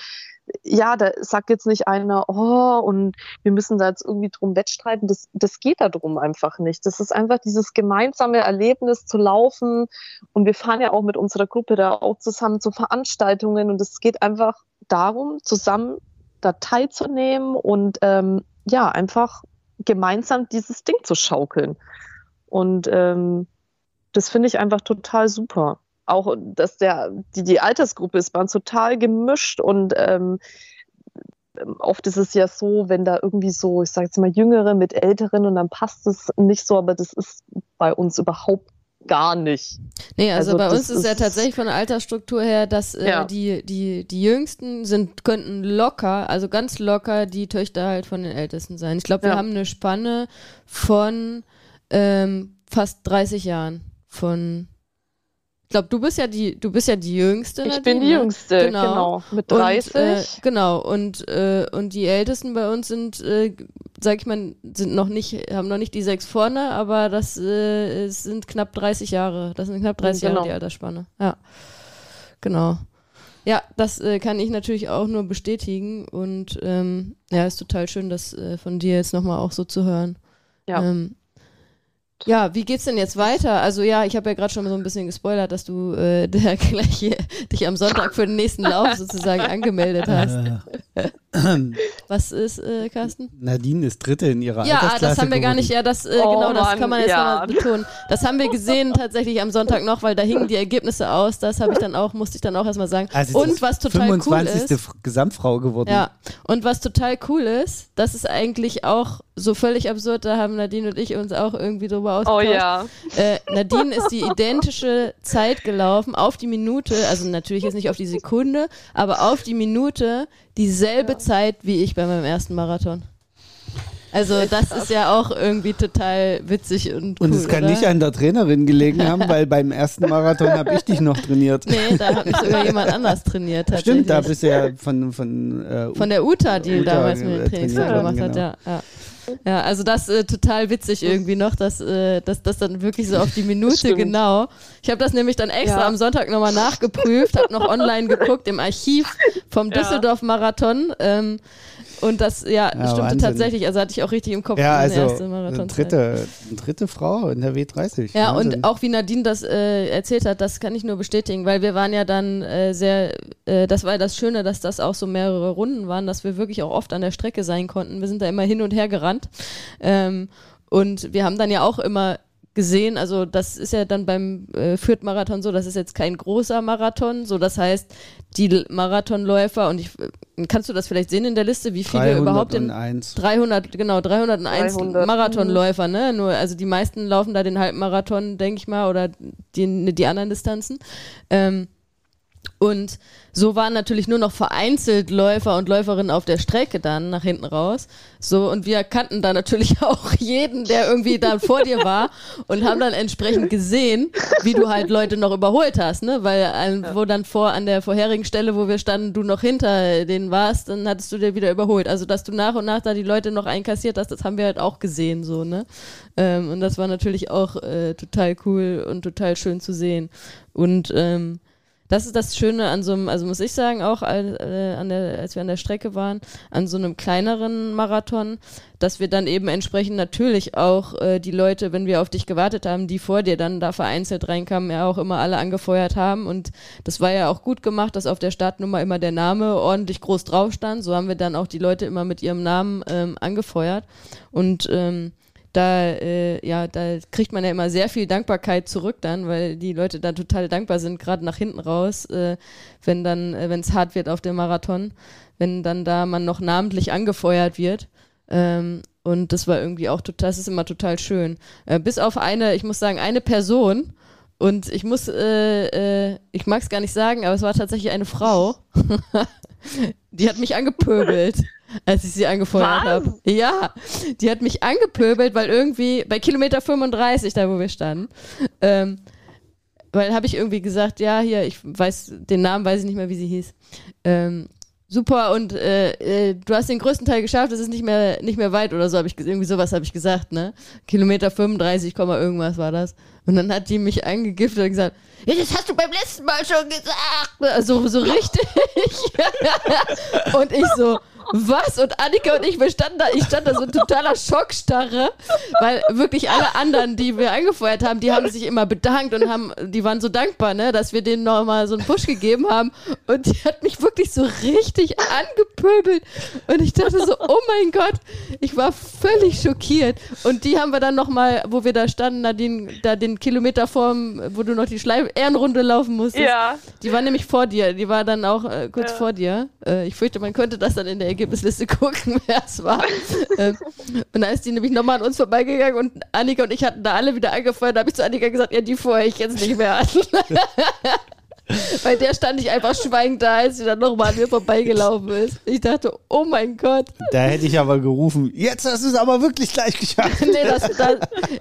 ja, da sagt jetzt nicht einer, oh, und wir müssen da jetzt irgendwie drum wettstreiten. Das, das geht da drum einfach nicht. Das ist einfach dieses gemeinsame Erlebnis zu laufen. Und wir fahren ja auch mit unserer Gruppe da auch zusammen zu Veranstaltungen. Und es geht einfach darum, zusammen da teilzunehmen und ähm, ja, einfach gemeinsam dieses Ding zu schaukeln. Und ähm, das finde ich einfach total super auch, dass der, die, die Altersgruppe ist, waren total gemischt und ähm, oft ist es ja so, wenn da irgendwie so, ich sage jetzt mal Jüngere mit Älteren und dann passt es nicht so, aber das ist bei uns überhaupt gar nicht. Nee, also, Also bei uns ist ja ist- tatsächlich von der Altersstruktur her, dass äh, Ja. die, die, die Jüngsten sind, könnten locker, also ganz locker die Töchter halt von den Ältesten sein. Ich glaube, wir Ja. haben eine Spanne von ähm, fast 30 Jahren. Von glaube, du bist ja die, du bist ja die Jüngste. Ich Nadine, bin die ne? Jüngste, Genau. genau, mit Und, 30. äh, genau, und, äh, und die Ältesten bei uns sind, äh, sag ich mal, sind noch nicht, haben noch nicht die sechs vorne, aber das äh, sind knapp 30 Jahre. Das sind knapp 30 Jahre Genau. die Altersspanne. Ja. Genau. Ja, das äh, kann ich natürlich auch nur bestätigen und ähm, ja, ist total schön, das äh, von dir jetzt nochmal auch so zu hören. Ja. Ähm, ja, wie geht's denn jetzt weiter? Also ja, ich habe ja gerade schon so ein bisschen gespoilert, dass du äh, der gleich hier, dich am Sonntag für den nächsten Lauf sozusagen angemeldet hast. Äh, Was ist, äh, Carsten? Nadine ist Dritte in ihrer Ja, Altersklasse das haben wir gar nicht, ja, das, äh, Oh genau, das Mann, kann man jetzt ja. nochmal betonen. Das haben wir gesehen tatsächlich am Sonntag noch, weil da hingen die Ergebnisse aus. Das habe ich dann auch, musste ich dann auch erstmal sagen. Also Und was total 25. cool ist. Gesamtfrau geworden. Ja, und was total cool ist, das ist eigentlich auch so völlig absurd, da haben Nadine und ich uns auch irgendwie drüber Oh ausgetauscht. ja. Äh, Nadine ist die identische Zeit gelaufen, auf die Minute, also natürlich jetzt nicht auf die Sekunde, aber auf die Minute dieselbe Zeit wie ich bei meinem ersten Marathon. Also das ist ja auch irgendwie total witzig und cool, Und es kann oder? nicht an der Trainerin gelegen haben, weil beim ersten Marathon habe ich dich noch trainiert. Nee, da hat mich sogar jemand anders trainiert. Stimmt, da bist du ja von, von, äh, Von der Uta, die Uta, damals mit dem trainiert gemacht hat, ja. ja. Ja, also das äh, total witzig irgendwie noch, dass äh, dass das dann wirklich so auf die Minute genau. Ich habe das nämlich dann extra Ja. am Sonntag nochmal nachgeprüft, habe noch online geguckt im Archiv vom Ja. Düsseldorf-Marathon. Ähm, und das, ja, Ja, stimmte Wahnsinn. tatsächlich. Also hatte ich auch richtig im Kopf ja, also erste Marathon. dritte, eine dritte Frau in der W30. Ja, Wahnsinn. und auch wie Nadine das äh, erzählt hat, das kann ich nur bestätigen, weil wir waren ja dann äh, sehr, äh, das war ja das Schöne, dass das auch so mehrere Runden waren, dass wir wirklich auch oft an der Strecke sein konnten. Wir sind da immer hin und her gerannt. Ähm, und wir haben dann ja auch immer gesehen, also das ist ja dann beim äh, Fürth-Marathon so, das ist jetzt kein großer Marathon, so das heißt, die L- Marathonläufer und ich, äh, kannst du das vielleicht sehen in der Liste, wie viele überhaupt in 301. 300, genau, 301 300, Marathonläufer, ne? Nur, also die meisten laufen da den Halbmarathon, denke ich mal, oder die, die anderen Distanzen. Ähm, und so waren natürlich nur noch vereinzelt Läufer und Läuferinnen auf der Strecke dann nach hinten raus. So, und wir kannten da natürlich auch jeden, der irgendwie da vor dir war und haben dann entsprechend gesehen, wie du halt Leute noch überholt hast, ne? Weil ein, wo dann vor an der vorherigen Stelle, wo wir standen, du noch hinter denen warst, dann hattest du dir wieder überholt. Also, dass du nach und nach da die Leute noch einkassiert hast, das haben wir halt auch gesehen, so, ne? Ähm, und das war natürlich auch äh, total cool und total schön zu sehen. Und ähm, das ist das Schöne an so einem, also muss ich sagen, auch äh, an der, als wir an der Strecke waren, an so einem kleineren Marathon, dass wir dann eben entsprechend natürlich auch äh, die Leute, wenn wir auf dich gewartet haben, die vor dir dann da vereinzelt reinkamen, ja auch immer alle angefeuert haben. Und das war ja auch gut gemacht, dass auf der Startnummer immer der Name ordentlich groß drauf stand. So haben wir dann auch die Leute immer mit ihrem Namen ähm, angefeuert. Und ähm, da, äh, ja, da kriegt man ja immer sehr viel Dankbarkeit zurück dann, weil die Leute da total dankbar sind, gerade nach hinten raus, äh, wenn dann, äh, wenn es hart wird auf dem Marathon, wenn dann da man noch namentlich angefeuert wird. Ähm, und das war irgendwie auch total, das ist immer total schön. Äh, bis auf eine, ich muss sagen, eine Person, und ich muss, äh, äh, ich mag es gar nicht sagen, aber es war tatsächlich eine Frau. die hat mich angepöbelt, als ich sie angefeuert habe. Ja, die hat mich angepöbelt, weil irgendwie bei Kilometer 35, da wo wir standen, ähm, weil habe ich irgendwie gesagt, ja, hier, ich weiß, den Namen weiß ich nicht mehr, wie sie hieß. Ähm, super und äh, äh, du hast den größten Teil geschafft, es ist nicht mehr nicht mehr weit oder so habe ich irgendwie sowas habe ich gesagt, ne? Kilometer 35, Komma irgendwas war das. Und dann hat die mich angegiftet und gesagt, ja, das hast du beim letzten Mal schon gesagt. Also so richtig. und ich so, was? Und Annika und ich, wir standen da, ich stand da so in totaler Schockstarre, weil wirklich alle anderen, die wir angefeuert haben, die haben sich immer bedankt und haben, die waren so dankbar, ne, dass wir denen nochmal so einen Push gegeben haben. Und die hat mich wirklich so richtig angepöbelt. Und ich dachte so, oh mein Gott, ich war völlig schockiert. Und die haben wir dann nochmal, wo wir da standen, da den, da den Kilometer vorm, wo du noch die Schleif Ehrenrunde laufen musstest. Ja. Die war nämlich vor dir, die war dann auch äh, kurz Ja. vor dir. Äh, ich fürchte, man könnte das dann in der Ergebnisliste gucken, wer es war. ähm, und da ist die nämlich nochmal an uns vorbeigegangen und Annika und ich hatten da alle wieder angefeuert. Da habe ich zu Annika gesagt, ja, die feuere ich jetzt nicht mehr an. Bei der stand ich einfach schweigend da, als sie dann nochmal an mir vorbeigelaufen ist. Ich dachte, oh mein Gott. Da hätte ich aber gerufen, jetzt hast du es aber wirklich gleich geschafft. Nee, das, das,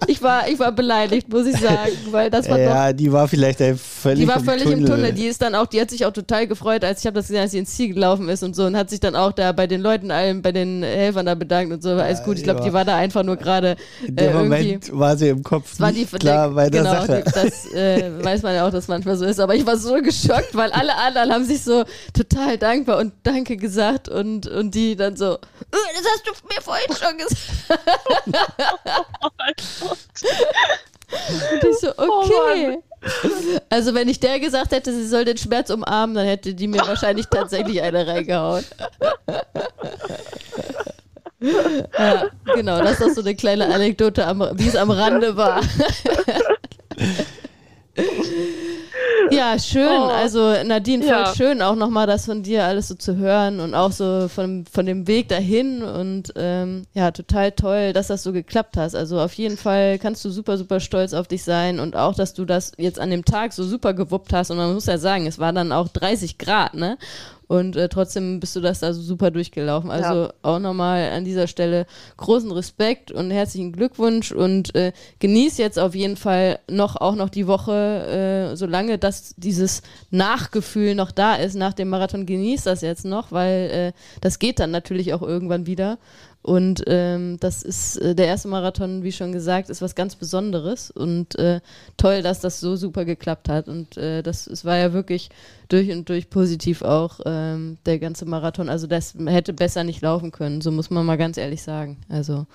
ich, war, ich war beleidigt, muss ich sagen, weil das war doch Ja, die war vielleicht völlig, Die war im, völlig Tunnel. im Tunnel. Die ist dann auch, die hat sich auch total gefreut, als ich habe das gesehen, als sie ins Ziel gelaufen ist und so und hat sich dann auch da bei den Leuten, allen, bei den Helfern da bedankt und so. Alles gut. Ich glaube, die war da einfach nur gerade In äh, dem. Moment war sie im Kopf war die klar bei der genau, Sache. die- das äh, weiß man ja auch, dass manchmal so ist. Aber ich war so geschockt, weil alle anderen haben sich so total dankbar und Danke gesagt und, und die dann so, "Äh, das hast du mir vorhin schon gesagt. Und ich so, Oh okay. Also wenn ich der gesagt hätte, sie soll den Schmerz umarmen, dann hätte die mir wahrscheinlich tatsächlich eine reingehauen. ja, genau, das ist auch so eine kleine Anekdote, wie es am Rande war. Ja, schön. Oh. Also Nadine, voll ja. schön auch nochmal das von dir alles so zu hören und auch so von, von dem Weg dahin und ähm, ja, total toll, dass das so geklappt hast. Also auf jeden Fall kannst du super, super stolz auf dich sein und auch, dass du das jetzt an dem Tag so super gewuppt hast und man muss ja sagen, es war dann auch 30 Grad, ne? Und äh, trotzdem bist du das da so super durchgelaufen. Also ja. auch nochmal an dieser Stelle großen Respekt und herzlichen Glückwunsch und äh, genieß jetzt auf jeden Fall noch auch noch die Woche, äh, solange das dieses Nachgefühl noch da ist nach dem Marathon, genieß das jetzt noch, weil äh, das geht dann natürlich auch irgendwann wieder. Und ähm, das ist äh, der erste Marathon, wie schon gesagt, ist was ganz Besonderes und äh, toll, dass das so super geklappt hat. Und äh, das es war ja wirklich durch und durch positiv auch ähm, der ganze Marathon. Also das hätte besser nicht laufen können, so muss man mal ganz ehrlich sagen. Also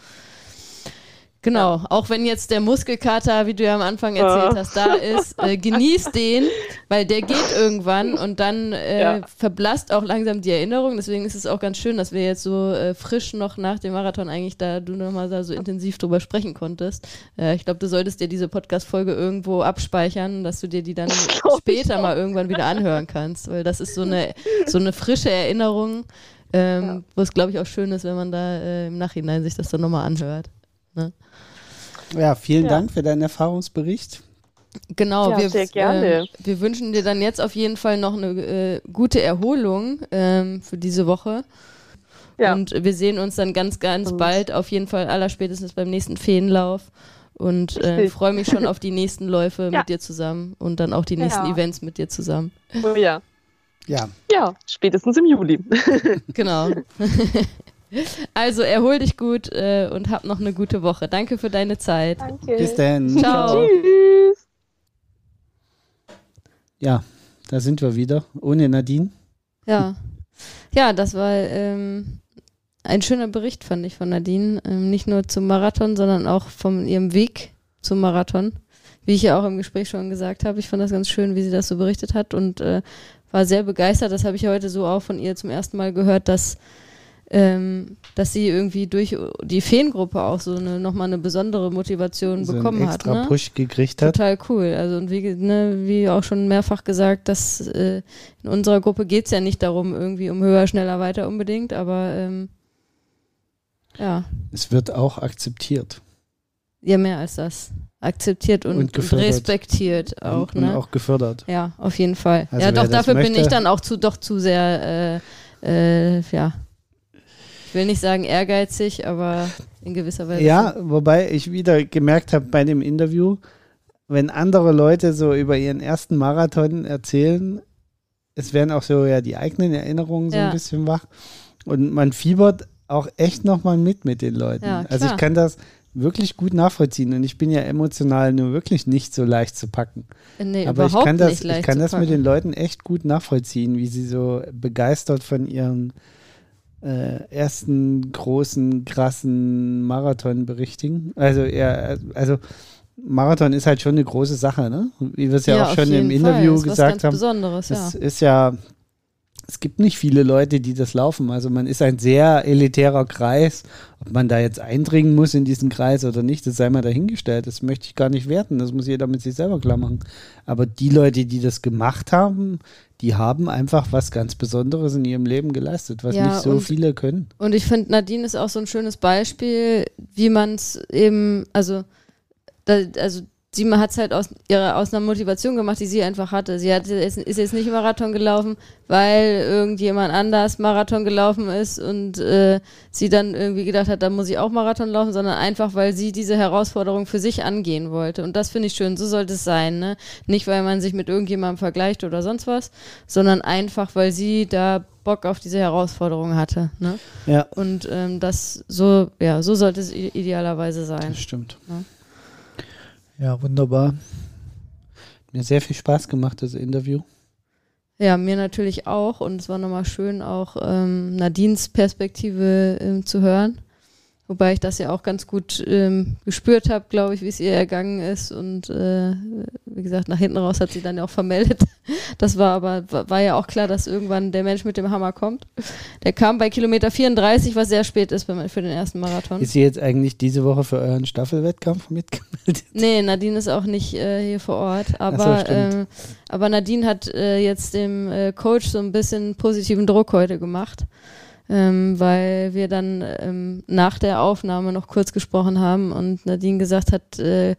Genau, ja. auch wenn jetzt der Muskelkater, wie du ja am Anfang erzählt ja. hast, da ist, äh, genieß den, weil der geht irgendwann und dann äh, ja. verblasst auch langsam die Erinnerung. Deswegen ist es auch ganz schön, dass wir jetzt so äh, frisch noch nach dem Marathon eigentlich da du nochmal da so intensiv drüber sprechen konntest. Äh, ich glaube, du solltest dir diese Podcast-Folge irgendwo abspeichern, dass du dir die dann später mal irgendwann wieder anhören kannst, weil das ist so eine, so eine frische Erinnerung, ähm, wo es, glaube ich, auch schön ist, wenn man da äh, im Nachhinein sich das dann nochmal anhört. Ne? Ja, vielen ja. Dank für deinen Erfahrungsbericht. Genau, ja, wir, sehr gerne. Äh, wir wünschen dir dann jetzt auf jeden Fall noch eine äh, gute Erholung ähm, für diese Woche. Ja. Und wir sehen uns dann ganz, ganz Und. bald, auf jeden Fall allerspätestens beim nächsten Feenlauf. Und äh, freue mich schon auf die nächsten Läufe ja. mit dir zusammen und dann auch die nächsten Events mit dir zusammen. Oh ja. Ja. Ja, spätestens im Juli. genau. Also erhol dich gut äh, und hab noch eine gute Woche. Danke für deine Zeit. Danke. Bis dann. Ciao. Tschüss. Ja, da sind wir wieder. Ohne Nadine. Ja. Ja, das war ähm, ein schöner Bericht, fand ich, von Nadine. Ähm, nicht nur zum Marathon, sondern auch von ihrem Weg zum Marathon. Wie ich ja auch im Gespräch schon gesagt habe. Ich fand das ganz schön, wie sie das so berichtet hat und äh, war sehr begeistert. Das habe ich heute so auch von ihr zum ersten Mal gehört, dass ähm, dass sie irgendwie durch die Feengruppe auch so eine, nochmal eine besondere Motivation so bekommen einen extra hat. Ne? Push gekriegt hat. Total cool. Also und wie, ne, wie auch schon mehrfach gesagt, dass äh, in unserer Gruppe geht es ja nicht darum, irgendwie um höher, schneller, weiter unbedingt, aber ähm, ja. Es wird auch akzeptiert. Ja, mehr als das. Akzeptiert und, und, und respektiert auch. Und, ne? und auch gefördert. Ja, auf jeden Fall. Also ja, doch, dafür bin ich dann auch zu, doch zu sehr, äh, äh, ja, will nicht sagen ehrgeizig, aber in gewisser Weise. Ja, wobei ich wieder gemerkt habe bei dem Interview, wenn andere Leute so über ihren ersten Marathon erzählen, es werden auch so ja die eigenen Erinnerungen so ja. ein bisschen wach und man fiebert auch echt nochmal mit mit den Leuten. Ja, also ich kann das wirklich gut nachvollziehen und ich bin ja emotional nur wirklich nicht so leicht zu packen. Nee, Aber ich kann das, ich kann das mit den Leuten echt gut nachvollziehen, wie sie so begeistert von ihren äh, ersten großen, krassen Marathon berichtigen. Also er, also Marathon ist halt schon eine große Sache, ne? Wie wir es ja, ja, auch schon im Interview ist gesagt haben. Besonderes, ja. Es ist ja, es gibt nicht viele Leute, die das laufen. Also man ist ein sehr elitärer Kreis. Ob man da jetzt eindringen muss in diesen Kreis oder nicht, das sei mal dahingestellt. Das möchte ich gar nicht werten. Das muss jeder mit sich selber klar machen. Aber die Leute, die das gemacht haben, die haben einfach was ganz Besonderes in ihrem Leben geleistet, was ja, nicht so und, viele können. Und ich finde, Nadine ist auch so ein schönes Beispiel, wie man es eben, also, da, also sie hat es halt aus ihrer aus einer Motivation gemacht, die sie einfach hatte. Sie hat, ist jetzt nicht Marathon gelaufen, weil irgendjemand anders Marathon gelaufen ist und äh, sie dann irgendwie gedacht hat, da muss ich auch Marathon laufen, sondern einfach, weil sie diese Herausforderung für sich angehen wollte. Und das finde ich schön. So sollte es sein. Ne? Nicht, weil man sich mit irgendjemandem vergleicht oder sonst was, sondern einfach, weil sie da Bock auf diese Herausforderung hatte. Ne? Ja. Und ähm, das so, ja, so sollte es idealerweise sein. Das stimmt. Ne? Ja, wunderbar. Mir sehr viel Spaß gemacht, das Interview. Ja, mir natürlich auch. Und es war nochmal schön, auch ähm, Nadines Perspektive ähm, zu hören. Wobei ich das ja auch ganz gut ähm, gespürt habe, glaube ich, wie es ihr ergangen ist. Und äh, wie gesagt, nach hinten raus hat sie dann ja auch vermeldet. Das war aber, war ja auch klar, dass irgendwann der Mensch mit dem Hammer kommt. Der kam bei Kilometer 34, was sehr spät ist für den ersten Marathon. Ist sie jetzt eigentlich diese Woche für euren Staffelwettkampf mitgemeldet? Nee, Nadine ist auch nicht äh, hier vor Ort. Aber, so, äh, aber Nadine hat äh, jetzt dem äh, Coach so ein bisschen positiven Druck heute gemacht ähm, weil wir dann ähm, nach der Aufnahme noch kurz gesprochen haben und Nadine gesagt hat, äh,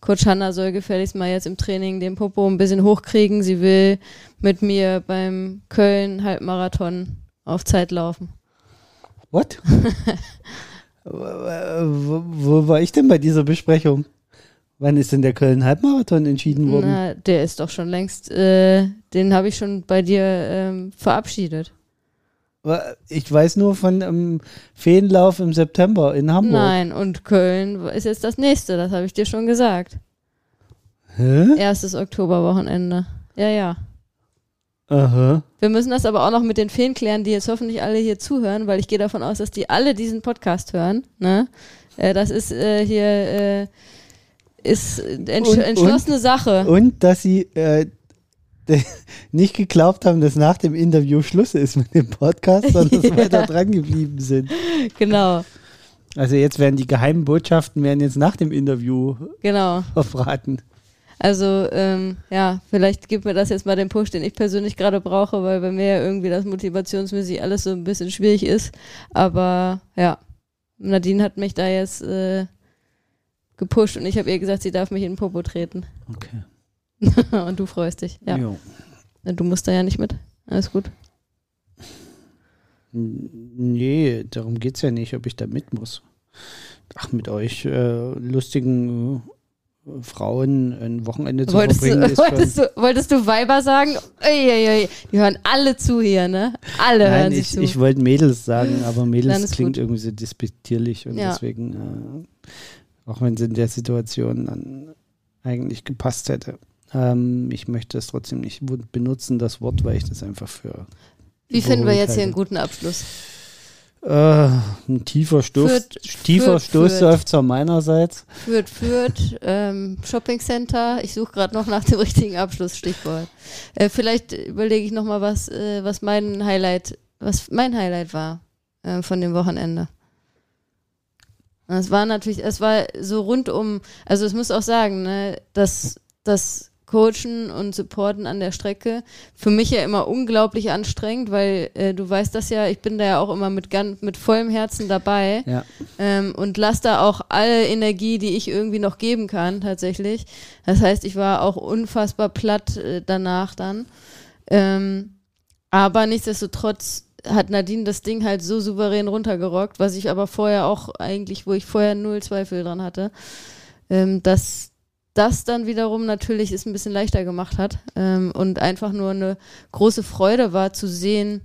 Coach Hanna soll gefälligst mal jetzt im Training den Popo ein bisschen hochkriegen. Sie will mit mir beim Köln-Halbmarathon auf Zeit laufen. What? wo, wo war ich denn bei dieser Besprechung? Wann ist denn der Köln-Halbmarathon entschieden worden? Na, der ist doch schon längst, äh, den habe ich schon bei dir ähm, verabschiedet. Ich weiß nur von einem Feenlauf im September in Hamburg. Nein, und Köln ist jetzt das nächste, das habe ich dir schon gesagt. Hä? Erstes Oktoberwochenende. Ja, ja. Aha. Wir müssen das aber auch noch mit den Feen klären, die jetzt hoffentlich alle hier zuhören, weil ich gehe davon aus, dass die alle diesen Podcast hören. Ne? Äh, das ist äh, hier äh, ist entsch und, entschlossene und, Sache. Und dass sie äh, nicht geglaubt haben, dass nach dem Interview Schluss ist mit dem Podcast, sondern ja. weiter dran geblieben sind. Genau. Also jetzt werden die geheimen Botschaften werden jetzt nach dem Interview genau. verbraten. Also ähm, ja, vielleicht gibt mir das jetzt mal den Push, den ich persönlich gerade brauche, weil bei mir ja irgendwie das motivationsmäßig alles so ein bisschen schwierig ist. Aber ja, Nadine hat mich da jetzt äh, gepusht und ich habe ihr gesagt, sie darf mich in den Popo treten. Okay. Und du freust dich, ja. Jo. Du musst da ja nicht mit. Alles gut. Nee, darum geht es ja nicht, ob ich da mit muss. Ach, mit euch äh, lustigen äh, Frauen ein Wochenende zu wolltest verbringen. Du, wolltest, du, wolltest du Weiber sagen? Uiuiui. Die hören alle zu hier, ne? Alle Nein, hören ich, zu. Ich wollte Mädels sagen, aber Mädels klingt gut. irgendwie so despektierlich und ja. deswegen, äh, auch wenn es in der Situation dann eigentlich gepasst hätte. Ähm, ich möchte es trotzdem nicht benutzen, das Wort, weil ich das einfach für. Wie finden wir jetzt hier einen guten Abschluss? Äh, ein tiefer, Stoß, führt, tiefer Stoßseufzer meinerseits. Führt, führt, ähm, Shopping Center. Ich suche gerade noch nach dem richtigen Abschlussstichwort. Äh, vielleicht überlege ich nochmal, was, äh, was mein Highlight, was mein Highlight war äh, von dem Wochenende. Es war natürlich, es war so rundum, also es muss auch sagen, ne, dass das Coachen und Supporten an der Strecke. Für mich ja immer unglaublich anstrengend, weil äh, du weißt das ja, ich bin da ja auch immer mit, ganz, mit vollem Herzen dabei ja. ähm, und lasse da auch alle Energie, die ich irgendwie noch geben kann, tatsächlich. Das heißt, ich war auch unfassbar platt äh, danach dann. Ähm, aber nichtsdestotrotz hat Nadine das Ding halt so souverän runtergerockt, was ich aber vorher auch eigentlich, wo ich vorher null Zweifel dran hatte, ähm, dass das dann wiederum natürlich es ein bisschen leichter gemacht hat ähm, und einfach nur eine große Freude war zu sehen,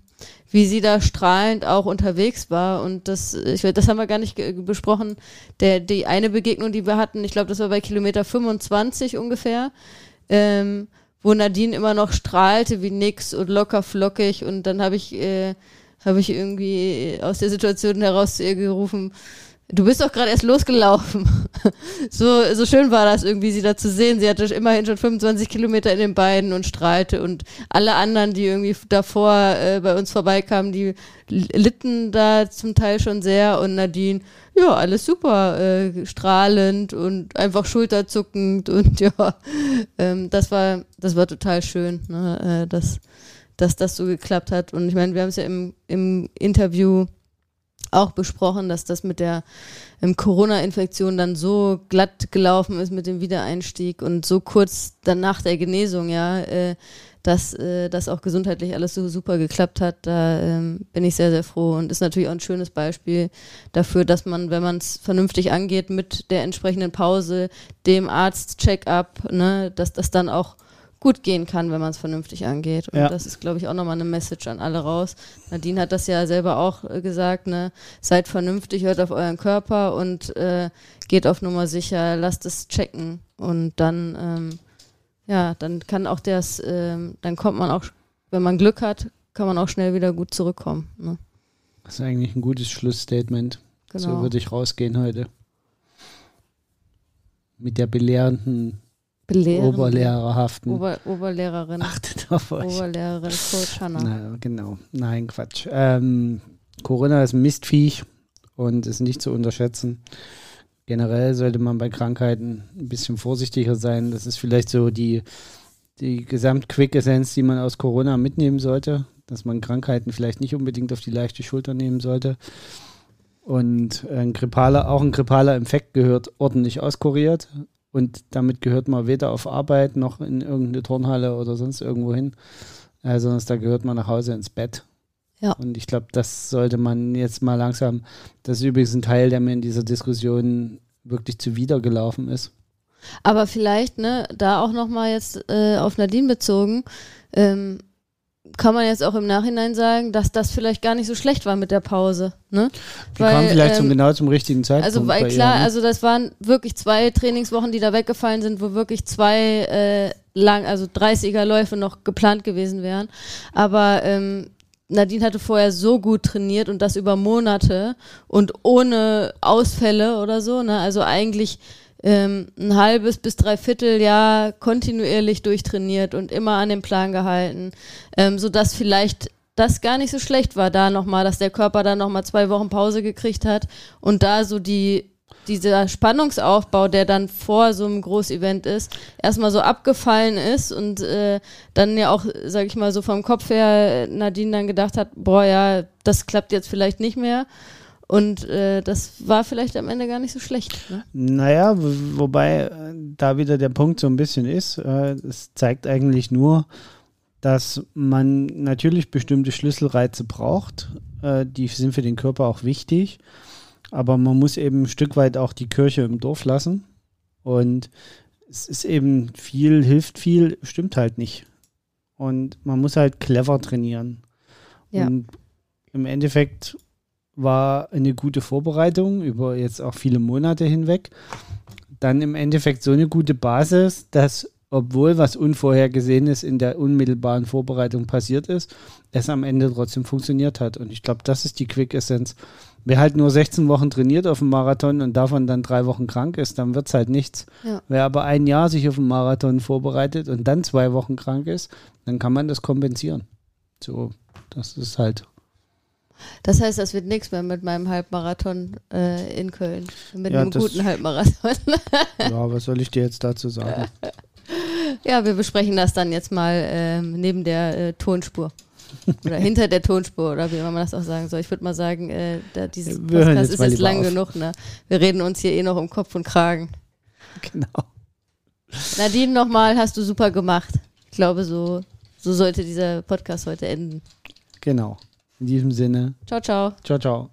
wie sie da strahlend auch unterwegs war. Und das ich das haben wir gar nicht besprochen. Der die eine Begegnung die wir hatten ich glaube das war bei Kilometer 25 ungefähr ähm, wo Nadine immer noch strahlte wie nix und locker flockig. Und dann habe ich äh, habe ich irgendwie aus der Situation heraus zu ihr gerufen Du bist doch gerade erst losgelaufen. so, so schön war das irgendwie, sie da zu sehen. Sie hatte immerhin schon 25 Kilometer in den Beinen und strahlte. Und alle anderen, die irgendwie davor äh, bei uns vorbeikamen, die litten da zum Teil schon sehr. Und Nadine, ja, alles super, äh, strahlend und einfach schulterzuckend. Und ja, ähm, das war, das war total schön, ne, äh, dass, dass das so geklappt hat. Und ich meine, wir haben es ja im, im Interview auch besprochen, dass das mit der ähm, Corona-Infektion dann so glatt gelaufen ist mit dem Wiedereinstieg und so kurz danach der Genesung, ja, äh, dass äh, das auch gesundheitlich alles so super geklappt hat. Da ähm, bin ich sehr, sehr froh und ist natürlich auch ein schönes Beispiel dafür, dass man, wenn man es vernünftig angeht mit der entsprechenden Pause, dem Arzt-Check-up, ne, dass das dann auch gut gehen kann, wenn man es vernünftig angeht. Und ja. das ist, glaube ich, auch nochmal eine Message an alle raus. Nadine hat das ja selber auch äh, gesagt, ne? Seid vernünftig, hört auf euren Körper und äh, geht auf Nummer sicher, lasst es checken. Und dann, ähm, ja, dann kann auch das, ähm, dann kommt man auch, wenn man Glück hat, kann man auch schnell wieder gut zurückkommen. Ne? Das ist eigentlich ein gutes Schlussstatement. genau. So würde ich rausgehen heute. Mit der belehrenden, Belehren. oberlehrerhaften. Ober, Oberlehrerin. Achtet auf euch. Oberlehrerin Coach Hanna. Na, genau. Nein, Quatsch. Ähm, Corona ist ein Mistviech und ist nicht zu unterschätzen. Generell sollte man bei Krankheiten ein bisschen vorsichtiger sein. Das ist vielleicht so die, die Gesamt-Quick-Essenz, die man aus Corona mitnehmen sollte, dass man Krankheiten vielleicht nicht unbedingt auf die leichte Schulter nehmen sollte. Und ein grippaler, auch ein grippaler Infekt gehört ordentlich auskuriert. Und damit gehört man weder auf Arbeit noch in irgendeine Turnhalle oder sonst irgendwo hin, äh, sondern da gehört man nach Hause ins Bett. Ja. Und ich glaube, das sollte man jetzt mal langsam, das ist übrigens ein Teil, der mir in dieser Diskussion wirklich zuwidergelaufen ist. Aber vielleicht, ne, da auch nochmal jetzt äh, auf Nadine bezogen, ähm, kann man jetzt auch im Nachhinein sagen, dass das vielleicht gar nicht so schlecht war mit der Pause. Ne? Die kam vielleicht zum, genau zum richtigen Zeitpunkt. Also weil klar, ihr, ne? also das waren wirklich zwei Trainingswochen, die da weggefallen sind, wo wirklich zwei äh, lang, also 30er Läufe noch geplant gewesen wären. Aber ähm, Nadine hatte vorher so gut trainiert und das über Monate und ohne Ausfälle oder so. Ne? Also eigentlich ähm, ein halbes bis dreiviertel Jahr kontinuierlich durchtrainiert und immer an den Plan gehalten, ähm, sodass vielleicht das gar nicht so schlecht war, da nochmal, dass der Körper dann nochmal zwei Wochen Pause gekriegt hat und da so die dieser Spannungsaufbau, der dann vor so einem Großevent ist, erstmal so abgefallen ist und äh, dann ja auch, sag ich mal, so vom Kopf her Nadine dann gedacht hat, boah, ja, das klappt jetzt vielleicht nicht mehr. Und äh, das war vielleicht am Ende gar nicht so schlecht. Ne? Naja, wo- wobei äh, da wieder der Punkt so ein bisschen ist, äh, es zeigt eigentlich nur, dass man natürlich bestimmte Schlüsselreize braucht. Äh, die sind für den Körper auch wichtig. Aber man muss eben ein Stück weit auch die Kirche im Dorf lassen. Und es ist eben viel, hilft viel, stimmt halt nicht. Und man muss halt clever trainieren. Ja. Und im Endeffekt war eine gute Vorbereitung über jetzt auch viele Monate hinweg. Dann im Endeffekt so eine gute Basis, dass obwohl was Unvorhergesehenes in der unmittelbaren Vorbereitung passiert ist, es am Ende trotzdem funktioniert hat. Und ich glaube, das ist die Quick Essenz. Wer halt nur 16 Wochen trainiert auf dem Marathon und davon dann drei Wochen krank ist, dann wird es halt nichts. Ja. Wer aber ein Jahr sich auf den Marathon vorbereitet und dann zwei Wochen krank ist, dann kann man das kompensieren. So, das ist halt. Das heißt, das wird nichts mehr mit meinem Halbmarathon äh, in Köln. Mit Ja, einem guten Halbmarathon. Ja, was soll ich dir jetzt dazu sagen? ja, wir besprechen das dann jetzt mal ähm, neben der äh, Tonspur. Oder hinter der Tonspur, oder wie immer man das auch sagen soll. Ich würde mal sagen, äh, da, dieses Wir Podcast jetzt ist jetzt lang auf. genug. Ne? Wir reden uns hier eh noch um Kopf und Kragen. genau. Nadine, nochmal, hast du super gemacht. Ich glaube, so, so sollte dieser Podcast heute enden. Genau. In diesem Sinne. Ciao, ciao. Ciao, ciao.